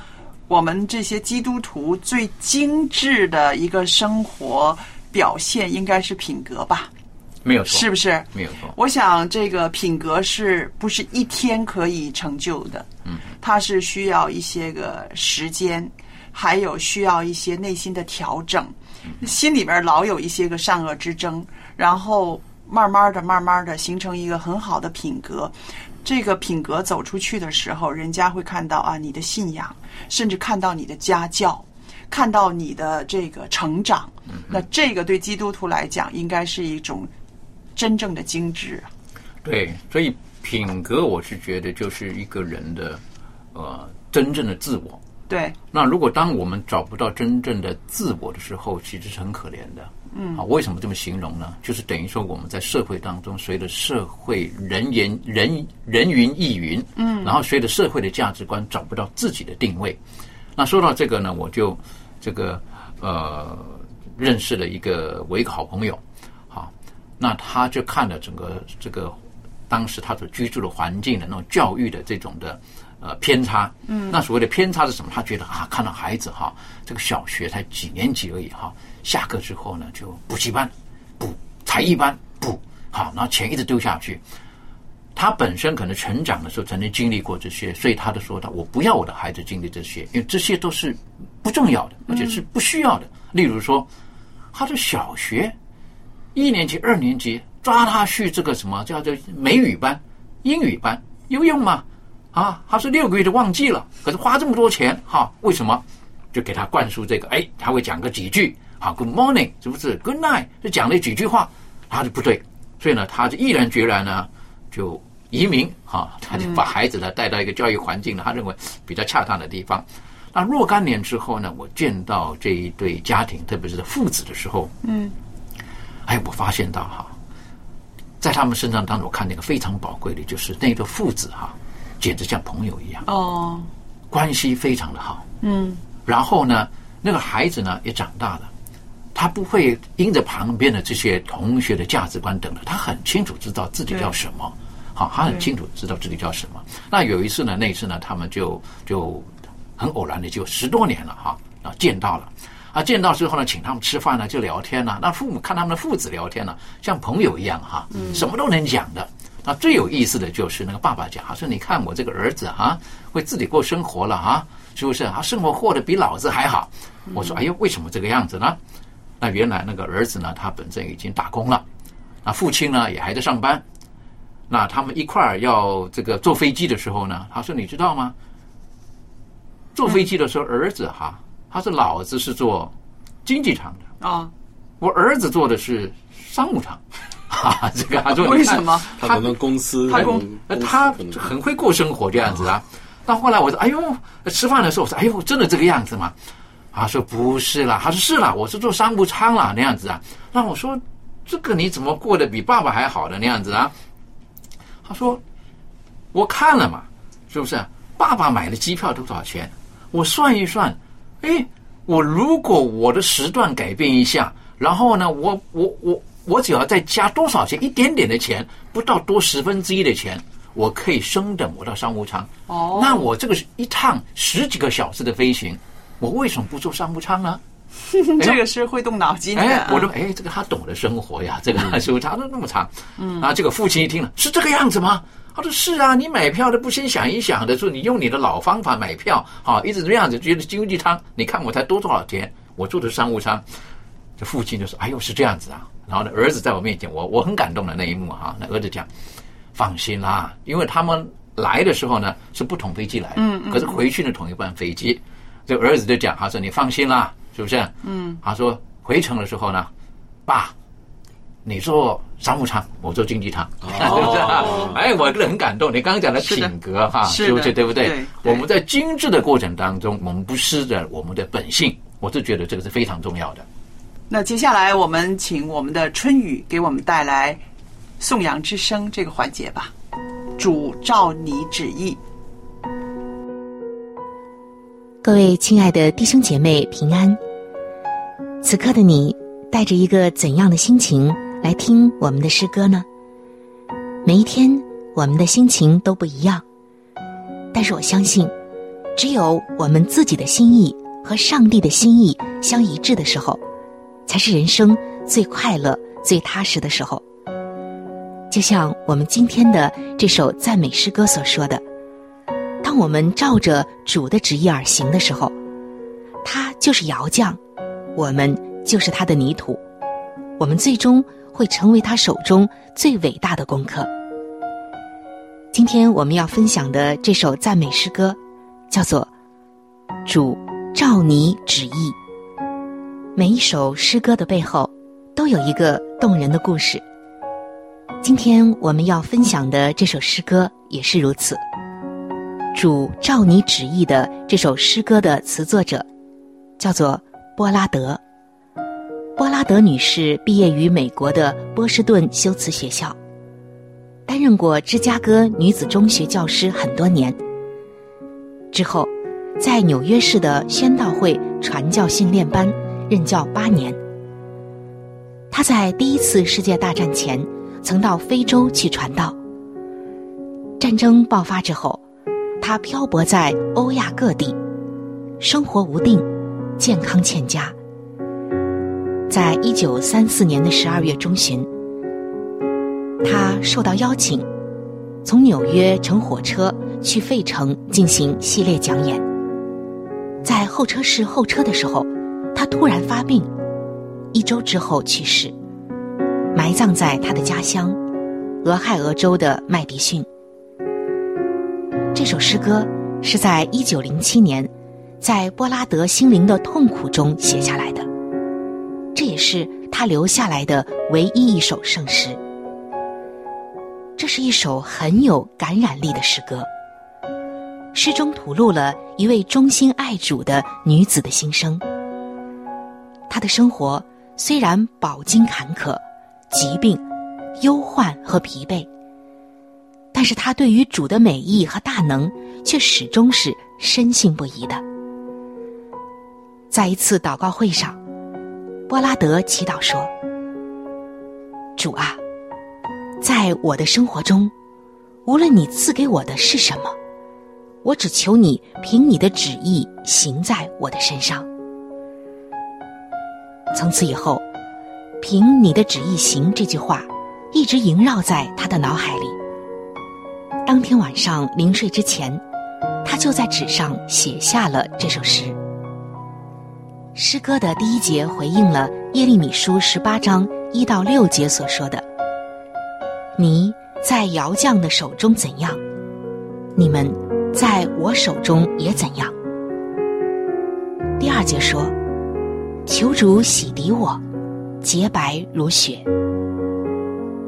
Speaker 2: 我们这些基督徒最精致的一个生活表现应该是品格吧？
Speaker 3: 没有错，
Speaker 2: 是不是？
Speaker 3: 没有错。
Speaker 2: 我想这个品格是不是一天可以成就的？
Speaker 3: 嗯，
Speaker 2: 它是需要一些个时间，还有需要一些内心的调整，心里边老有一些个善恶之争，然后慢慢的、慢慢的形成一个很好的品格。这个品格走出去的时候，人家会看到啊，你的信仰，甚至看到你的家教，看到你的这个成长。那这个对基督徒来讲，应该是一种真正的精致啊。
Speaker 3: 对，所以品格，我是觉得就是一个人的呃真正的自我。
Speaker 2: 对，
Speaker 3: 那如果当我们找不到真正的自我的时候，其实是很可怜的。
Speaker 2: 嗯
Speaker 3: 啊，为什么这么形容呢？就是等于说我们在社会当中，随着社会人言人人云亦云，
Speaker 2: 嗯
Speaker 3: 然后随着社会的价值观找不到自己的定位。那说到这个呢，我就这个呃认识了一个我一个好朋友，好，那他就看了整个这个当时他所居住的环境的那种教育的这种的呃偏差。
Speaker 2: 嗯
Speaker 3: 那所谓的偏差是什么？他觉得啊，看到孩子哈，这个小学才几年级而已哈，下课之后呢就补习班、补才艺班、补好，然后钱一直丢下去。他本身可能成长的时候曾经经历过这些，所以他就说到：“我不要我的孩子经历这些，因为这些都是不重要的，而且是不需要的。例如说，他的小学一年级、二年级抓他去这个什么叫做美语班、英语班，有用吗？啊，他是六个月就忘记了，可是花这么多钱，哈，为什么？就给他灌输这个，哎，他会讲个几句，好，Good morning，是不是？Good night，就讲了几句话，他就不对，所以呢，他就毅然决然呢就移民，哈，他就把孩子呢带到一个教育环境呢，他认为比较恰当的地方。那若干年之后呢，我见到这一对家庭，特别是父子的时候，
Speaker 2: 嗯
Speaker 3: 哎，我发现到哈，在他们身上当中，我看见一个非常宝贵的，就是那对父子哈，简直像朋友一样，
Speaker 2: 哦，
Speaker 3: 关系非常的好。
Speaker 2: 嗯
Speaker 3: 然后呢，那个孩子呢也长大了，他不会因着旁边的这些同学的价值观等等，他很清楚知道自己要什么。好，他很清楚知道自己叫什么。那有一次呢，那一次呢，他们就就很偶然的就十多年了哈，啊见到了。啊，见到之后呢，请他们吃饭呢，就聊天呢。那父母看他们的父子聊天呢，像朋友一样哈，什么都能讲的。那最有意思的就是那个爸爸讲，他说：“你看我这个儿子啊、会自己过生活了哈、是不是？他生活过得比老子还好。”我说：“哎呦，为什么这个样子呢？”那原来那个儿子呢，他本身已经打工了，那父亲呢也还在上班。那他们一块儿要这个坐飞机的时候呢，他说：“你知道吗？坐飞机的时候，儿子哈，他说老子是做经济舱的，
Speaker 2: 啊，
Speaker 3: 我儿子做的是商务舱。”哈，这个他说
Speaker 2: 为什么？
Speaker 4: 他可能公司
Speaker 3: 他
Speaker 4: 公
Speaker 3: 呃他很会过生活这样子啊。到后来我说：“哎呦，吃饭的时候我说：‘哎呦，真的这个样子吗？’他说：‘不是啦。’他说：‘是啦，我是做商务舱啦那样子啊。’那我说：‘这个你怎么过得比爸爸还好的那样子啊？’他说：‘我看了嘛，是不是？爸爸买的机票多少钱？我算一算，哎，我如果我的时段改变一下，然后呢，我我我我只要再加多少钱，一点点的钱，不到多十分之一的钱，我可以升等我到商务舱。
Speaker 2: 哦
Speaker 3: 那我这个是一趟十几个小时的飞行，我为什么不坐商务舱呢？
Speaker 2: 这个是会动脑筋的。
Speaker 3: 哎，我
Speaker 2: 说
Speaker 3: 说，哎，这个他懂得生活呀，这个时候长得那么长，嗯，啊，这个父亲一听了，是这个样子吗？他说是啊，你买票都不先想一想的，说你用你的老方法买票，啊，一直这样子觉得经济舱，你看我才多多少钱，我坐的商务舱，这父亲就说，哎呦是这样子啊，然后呢，儿子在我面前，我我很感动的那一幕哈、那儿子讲，放心啦，因为他们来的时候呢是不同飞机来的，
Speaker 2: 嗯嗯。
Speaker 3: 可是回去呢同一班飞机，这儿子就讲，他说你放心啦，是不是？
Speaker 2: 嗯，
Speaker 3: 他说回程的时候呢，爸，你做商务舱，我做经济舱，
Speaker 2: 哦
Speaker 3: 是不是啊？哎，我真的很感动。你刚刚讲的品格哈，
Speaker 2: 是
Speaker 3: 不是对不对我们在精致的过程当中，我们不失着我们的本性，我是觉得这个是非常重要的。
Speaker 2: 那接下来我们请我们的春雨给我们带来颂扬之声这个环节吧。主照你旨意，
Speaker 1: 各位亲爱的弟兄姐妹平安。此刻的你带着一个怎样的心情来听我们的诗歌呢？每一天我们的心情都不一样，但是我相信，只有我们自己的心意和上帝的心意相一致的时候，才是人生最快乐、最踏实的时候。就像我们今天的这首赞美诗歌所说的。我们照着主的旨意而行的时候，他就是窑匠，我们就是他的泥土，我们最终会成为他手中最伟大的功课。今天我们要分享的这首赞美诗歌，叫做《主照你旨意》。每一首诗歌的背后，都有一个动人的故事。今天我们要分享的这首诗歌也是如此。主照你旨意的这首诗歌的词作者，叫做波拉德。波拉德女士毕业于美国的波士顿修辞学校，担任过芝加哥女子中学教师很多年。之后，在纽约市的宣道会传教训练班任教八年。她在第一次世界大战前曾到非洲去传道。战争爆发之后。他漂泊在欧亚各地，生活无定，健康欠佳。在一九三四年的十二月中旬，他受到邀请，从纽约乘火车去费城进行系列讲演。在候车室候车的时候，他突然发病，一周之后去世，埋葬在他的家乡俄亥俄州的麦迪逊。这首诗歌是在一九零七年，在波拉德心灵的痛苦中写下来的，这也是他留下来的唯一一首圣诗。这是一首很有感染力的诗歌，诗中吐露了一位忠心爱主的女子的心声。她的生活虽然饱经坎坷、疾病、忧患和疲惫。但是他对于主的美意和大能，却始终是深信不疑的。在一次祷告会上，波拉德祈祷说：“主啊，在我的生活中，无论你赐给我的是什么，我只求你凭你的旨意行在我的身上。”从此以后，“凭你的旨意行”这句话，一直萦绕在他的脑海里。当天晚上临睡之前，他就在纸上写下了这首诗。诗歌的第一节回应了耶利米书十八章一到六节所说的：“你在窑匠的手中怎样，你们在我手中也怎样。”第二节说：“求主洗涤我，洁白如雪。”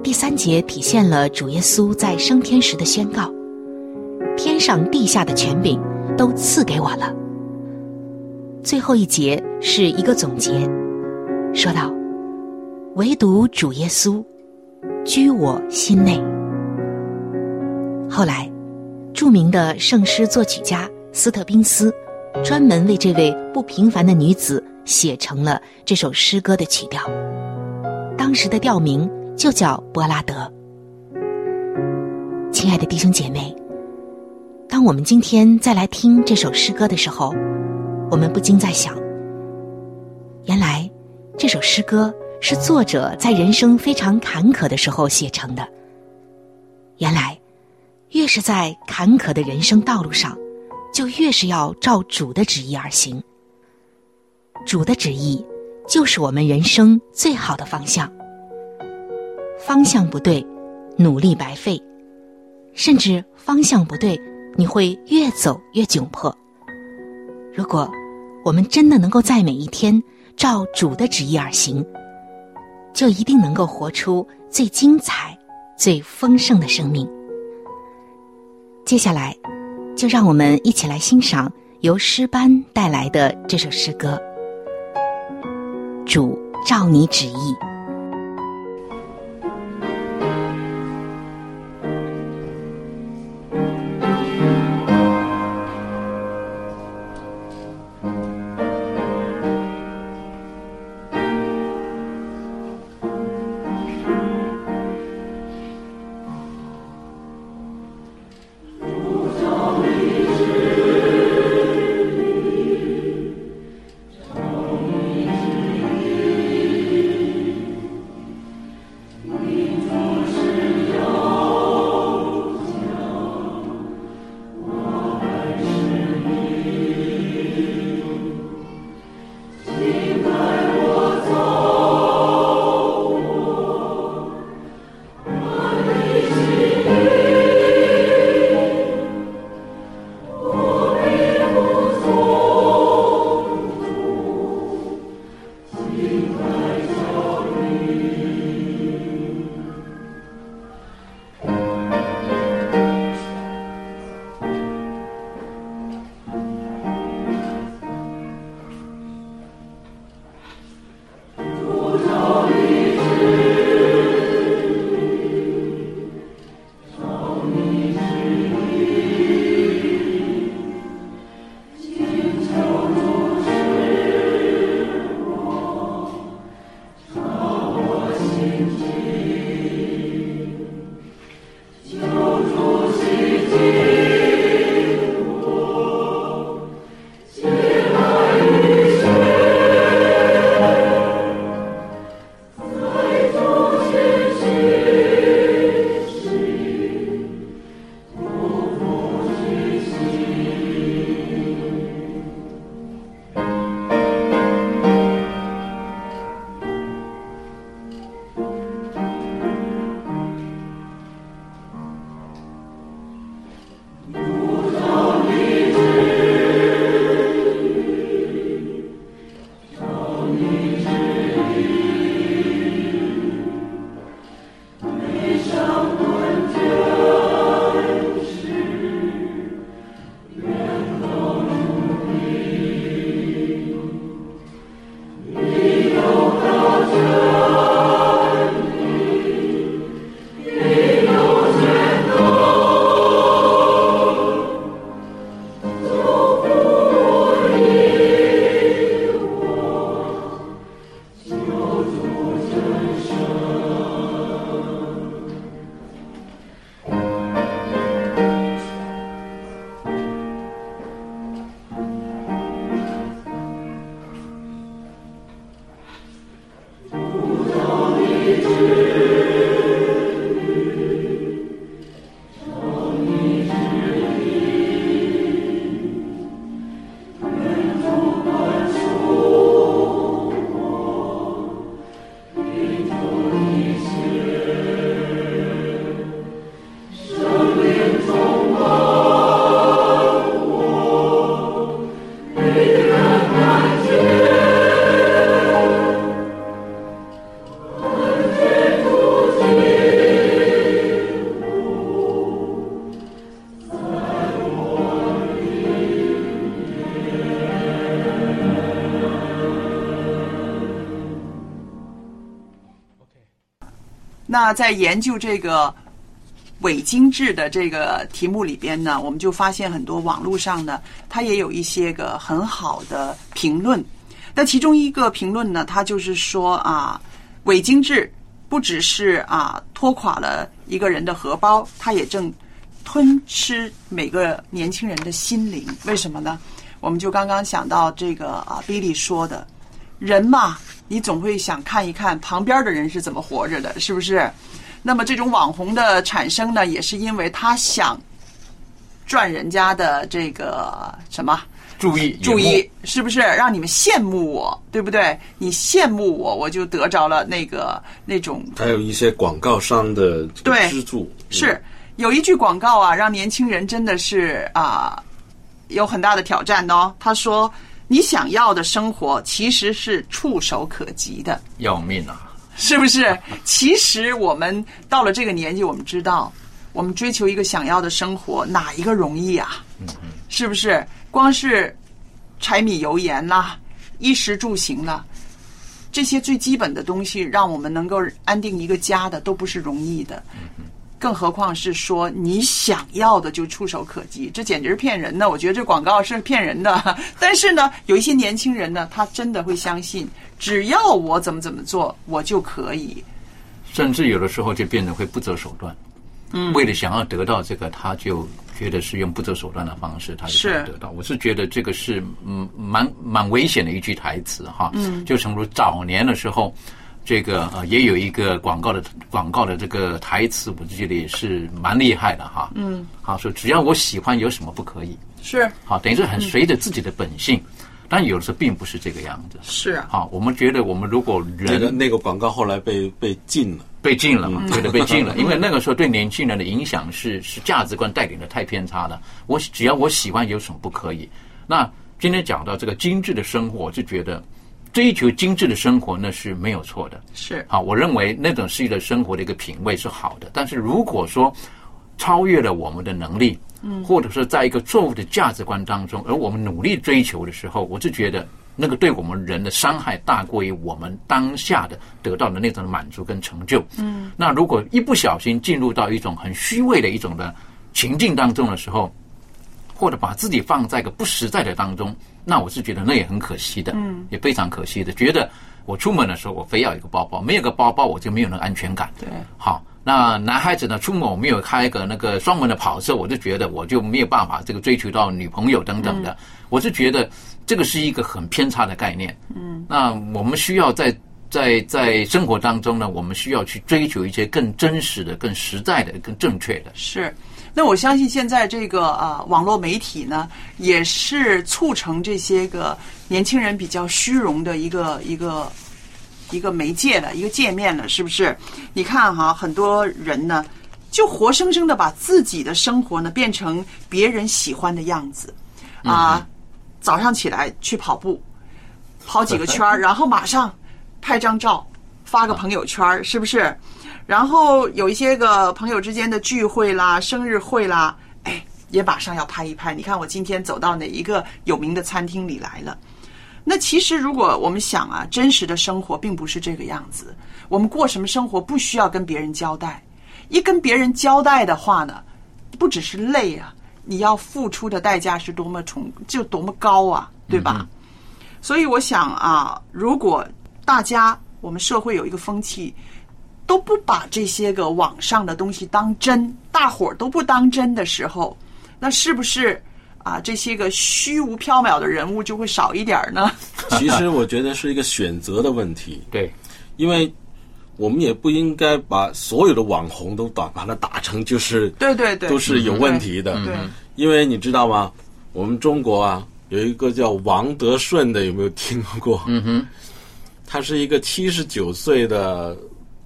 Speaker 1: 第三节体现了主耶稣在升天时的宣告：“天上地下的权柄都赐给我了。”最后一节是一个总结，说道：“唯独主耶稣居我心内。”后来，著名的圣诗作曲家斯特宾斯专门为这位不平凡的女子写成了这首诗歌的曲调，当时的调名。就叫波拉德。亲爱的弟兄姐妹，当我们今天再来听这首诗歌的时候，我们不禁在想：原来这首诗歌是作者在人生非常坎坷的时候写成的。原来，越是在坎坷的人生道路上，就越是要照主的旨意而行。主的旨意，就是我们人生最好的方向。方向不对，努力白费；甚至方向不对，你会越走越窘迫。如果我们真的能够在每一天照主的旨意而行，就一定能够活出最精彩、最丰盛的生命。接下来，就让我们一起来欣赏由诗班带来的这首诗歌《主照你旨意》。
Speaker 2: 在研究这个伪精致的这个题目里边呢，我们就发现很多网络上呢，它也有一些个很好的评论。那其中一个评论呢，它就是说啊，伪精致不只是啊拖垮了一个人的荷包，它也正吞吃每个年轻人的心灵。为什么呢？我们就刚刚想到这个啊，Billy 说的，人嘛，你总会想看一看旁边的人是怎么活着的，是不是？那么这种网红的产生呢，也是因为他想赚人家的这个什么
Speaker 3: 注意
Speaker 2: 注意，是不是让你们羡慕我，对不对？你羡慕我，我就得着了那个那种
Speaker 4: 还有一些广告商的
Speaker 2: 对
Speaker 4: 资助，
Speaker 2: 是有一句广告啊，让年轻人真的是啊、有很大的挑战哦。他说：“你想要的生活其实是触手可及的。
Speaker 3: 要命啊！”
Speaker 2: 是不是？其实我们到了这个年纪，我们知道，我们追求一个想要的生活，哪一个容易啊？是不是？光是柴米油盐呐、衣食住行呐、这些最基本的东西，让我们能够安定一个家的，都不是容易的。更何况是说你想要的就触手可及，这简直是骗人的。我觉得这广告是骗人的。但是呢，有一些年轻人呢，他真的会相信，只要我怎么怎么做，我就可以。
Speaker 3: 甚至有的时候就变得会不择手段。嗯，为了想要得到这个，他就觉得是用不择手段的方式，他就想要得到。我是觉得这个是嗯蛮蛮危险的一句台词哈。嗯，就诚如早年的时候，这个呃也有一个广告的广告的这个台词，我就觉得也是蛮厉害的哈。
Speaker 2: 嗯，
Speaker 3: 好说只要我喜欢，有什么不可以？
Speaker 2: 是
Speaker 3: 好，等于是很随着自己的本性，但有的时候并不是这个样子。
Speaker 2: 是啊，
Speaker 3: 好，我们觉得我们如果人
Speaker 4: 那个那个广告后来被被禁了。
Speaker 3: 被禁了嘛？对的，被禁了，因为那个时候对年轻人的影响是是价值观带领的太偏差了。我只要我喜欢，有什么不可以？那今天讲到这个精致的生活，就觉得追求精致的生活那是没有错的。
Speaker 2: 是
Speaker 3: 好，我认为那种是一个生活的一个品味是好的。但是如果说超越了我们的能力，嗯，或者是在一个错误的价值观当中，而我们努力追求的时候，我就觉得。那个对我们人的伤害大过于我们当下的得到的那种满足跟成就。嗯，那如果一不小心进入到一种很虚伪的一种的情境当中的时候，或者把自己放在一个不实在的当中，那我是觉得那也很可惜的，嗯，也非常可惜的。觉得我出门的时候我非要一个包包，没有个包包我就没有那个安全感。
Speaker 2: 对，
Speaker 3: 好，那男孩子呢出门我没有开个那个双门的跑车，我就觉得我就没有办法这个追求到女朋友等等的，我是觉得。这个是一个很偏差的概念。嗯，那我们需要在在在生活当中呢，我们需要去追求一些更真实的、更实在的、更正确的。
Speaker 2: 是，那我相信现在这个啊网络媒体呢，也是促成这些个年轻人比较虚荣的一个一个一个媒介了一个界面了，是不是？你看哈，很多人呢，就活生生的把自己的生活呢变成别人喜欢的样子啊。早上起来去跑步，跑几个圈儿，然后马上拍张照，发个朋友圈，是不是？然后有一些个朋友之间的聚会啦、生日会啦，哎，也马上要拍一拍。你看我今天走到哪一个有名的餐厅里来了？那其实如果我们想啊，真实的生活并不是这个样子。我们过什么生活不需要跟别人交代，一跟别人交代的话呢，不只是累啊。你要付出的代价是多么重，就多么高啊，对吧？所以我想啊，如果大家我们社会有一个风气，都不把这些个网上的东西当真，大伙儿都不当真的时候，那是不是啊？这些个虚无缥缈的人物就会少一点呢？
Speaker 4: 其实我觉得是一个选择的问题。
Speaker 3: 对，
Speaker 4: 因为我们也不应该把所有的网红都打把它打成就是
Speaker 2: 对对对，
Speaker 4: 都是有问题的。
Speaker 2: 对。
Speaker 4: 因为你知道吗？我们中国啊，有一个叫王德顺的，有没有听过？
Speaker 3: 嗯哼，
Speaker 4: 他是一个七十九岁的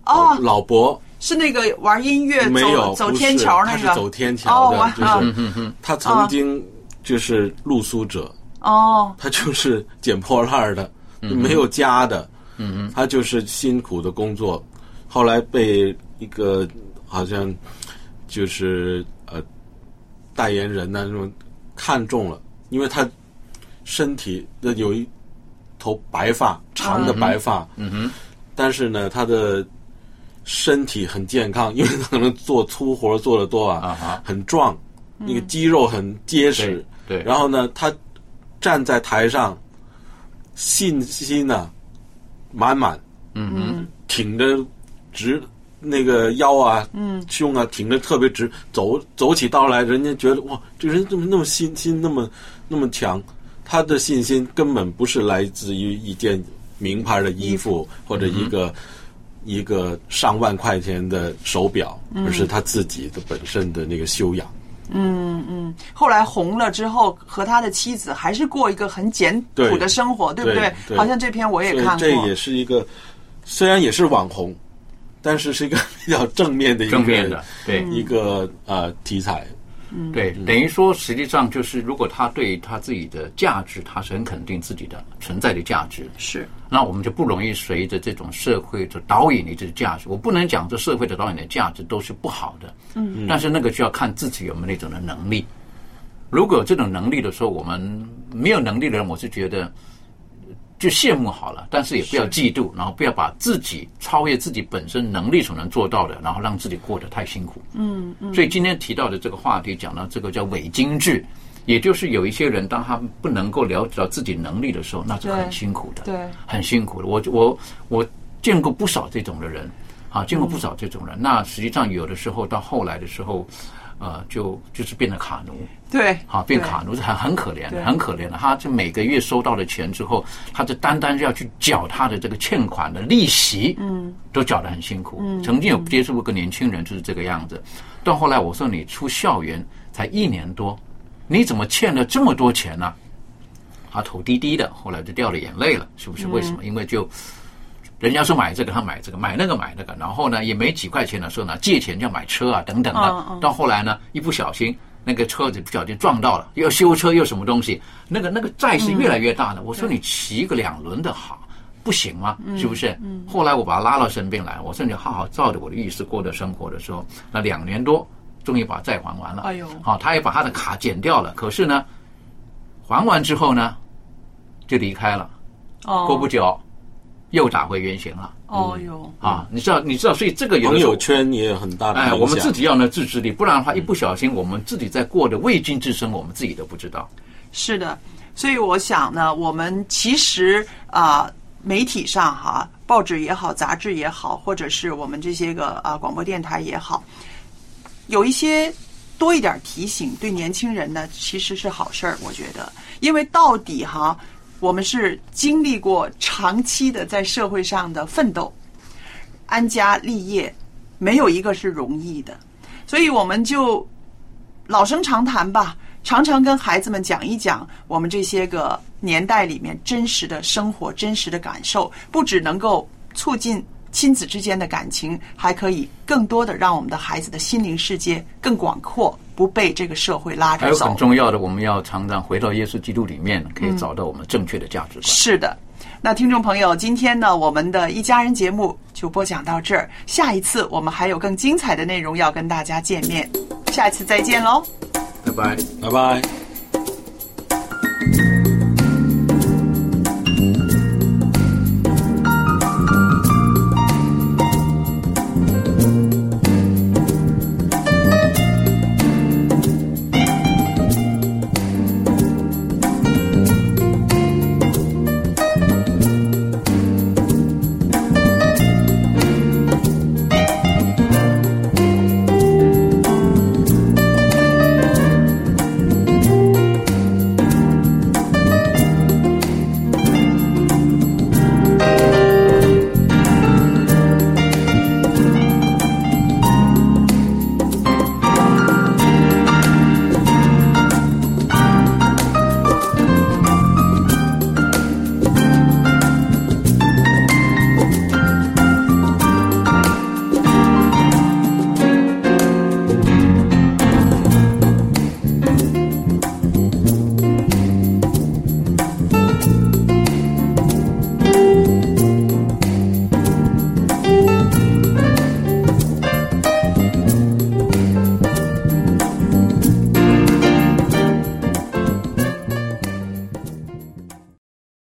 Speaker 2: 哦。
Speaker 4: 老伯，
Speaker 2: 是那个玩音乐
Speaker 4: 没有
Speaker 2: 走天桥那个，
Speaker 4: 他是走天桥的，
Speaker 2: 就
Speaker 4: 是他曾经就是露宿者
Speaker 2: 哦，
Speaker 4: 他就是捡破烂的，没有家的，
Speaker 3: 嗯
Speaker 4: 他就是辛苦的工作，后来被一个好像就是呃。代言人呢，那种看中了，因为他身体的有一头白发，长的白发，
Speaker 3: 嗯哼，
Speaker 4: 但是呢，他的身体很健康，因为他可能做粗活做的多
Speaker 3: 啊，
Speaker 4: 很壮，那个肌肉很结实，
Speaker 3: 对，
Speaker 4: 然后呢，他站在台上，信心呢满满，
Speaker 3: 嗯哼，
Speaker 4: 挺着直。那个腰啊，
Speaker 2: 嗯，
Speaker 4: 胸啊，挺得特别直，走走起道来，人家觉得哇，这人怎么那么信心那么那么强？他的信心根本不是来自于一件名牌的衣服或者一个一个上万块钱的手表，而是他自己的本身的那个修养。
Speaker 2: 嗯嗯，后来红了之后，和他的妻子还是过一个很简朴的生活，
Speaker 4: 对
Speaker 2: 不对？好像这篇我也看过，
Speaker 4: 这也是一个虽然也是网红。但是是一个比较正面的一个
Speaker 3: 正面的对
Speaker 4: 一个呃题材，
Speaker 2: 嗯，
Speaker 3: 对，等于说实际上就是，如果他对他自己的价值，他是很肯定自己的存在的价值，
Speaker 2: 是，
Speaker 3: 那我们就不容易随着这种社会的导演的这个价值。我不能讲这社会的导演的价值都是不好的，
Speaker 2: 嗯。
Speaker 3: 但是那个就要看自己有没有那种的能力。如果有这种能力的时候，我们没有能力的人，我是觉得就羡慕好了，但是也不要嫉妒，然后不要把自己超越自己本身能力所能做到的，然后让自己过得太辛苦。
Speaker 2: 嗯嗯，
Speaker 3: 所以今天提到的这个话题，讲到这个叫伪精致，也就是有一些人，当他们不能够了解到自己能力的时候，那是很辛苦的，
Speaker 2: 对，
Speaker 3: 很辛苦的。我我我见过不少这种的人，啊，见过不少这种人。那实际上有的时候到后来的时候，呃，就就是变成卡奴。
Speaker 2: 对，
Speaker 3: 好，变卡奴是很很可怜的，很可怜的。他就每个月收到了钱之后，他就单单要去缴他的这个欠款的利息，
Speaker 2: 嗯，
Speaker 3: 都缴得很辛苦。
Speaker 2: 嗯
Speaker 3: 曾经有接触过个年轻人就是这个样子，到后来我说你出校园才一年多，你怎么欠了这么多钱呢、他头低低的，后来就掉了眼泪了，是不是？
Speaker 2: 嗯
Speaker 3: 为什么？因为就人家说买这个，他买这个，买那个买那个，然后呢也没几块钱的时候呢，借钱就要买车啊等等的。到后来呢，一不小心那个车子不小心撞到了，又要修车又什么东西，那个那个债是越来越大的。我说你骑个两轮的好。不行吗？
Speaker 2: 嗯
Speaker 3: 是不是？
Speaker 2: 嗯
Speaker 3: 后来我把他拉到身边来，我说你好好照着我的意思过的生活的时候，那两年多，终于把债还完了。
Speaker 2: 哎呦
Speaker 3: 好、他也把他的卡减掉了。可是呢，还完之后呢，就离开了。
Speaker 2: 哦，
Speaker 3: 过不久，又打回原形了。
Speaker 2: 哦哟，
Speaker 3: 啊，你知道，你知道，所以这个有的时候
Speaker 4: 朋友圈也有很大的影
Speaker 3: 哎，我们自己要呢自制力，不然的话，一不小心，我们自己在过的未经之生，我们自己都不知道。
Speaker 2: 是的，所以我想呢，我们其实啊、媒体上哈，报纸也好，杂志也好，或者是我们这些个啊广播电台也好，有一些多一点提醒，对年轻人呢其实是好事儿，我觉得，因为到底哈，我们是经历过长期的在社会上的奋斗，安家立业，没有一个是容易的，所以我们就老生常谈吧，常常跟孩子们讲一讲我们这些个年代里面真实的生活、真实的感受，不只能够促进亲子之间的感情，还可以更多的让我们的孩子的心灵世界更广阔，不被这个社会拉着走
Speaker 3: 还有很。重要的，我们要常常回到耶稣基督里面，可以找到我们正确的价值观。
Speaker 2: 是的，那听众朋友，今天呢，我们的一家人节目就播讲到这儿。下一次我们还有更精彩的内容要跟大家见面，下一次再见喽。
Speaker 3: 拜拜，
Speaker 4: 拜拜。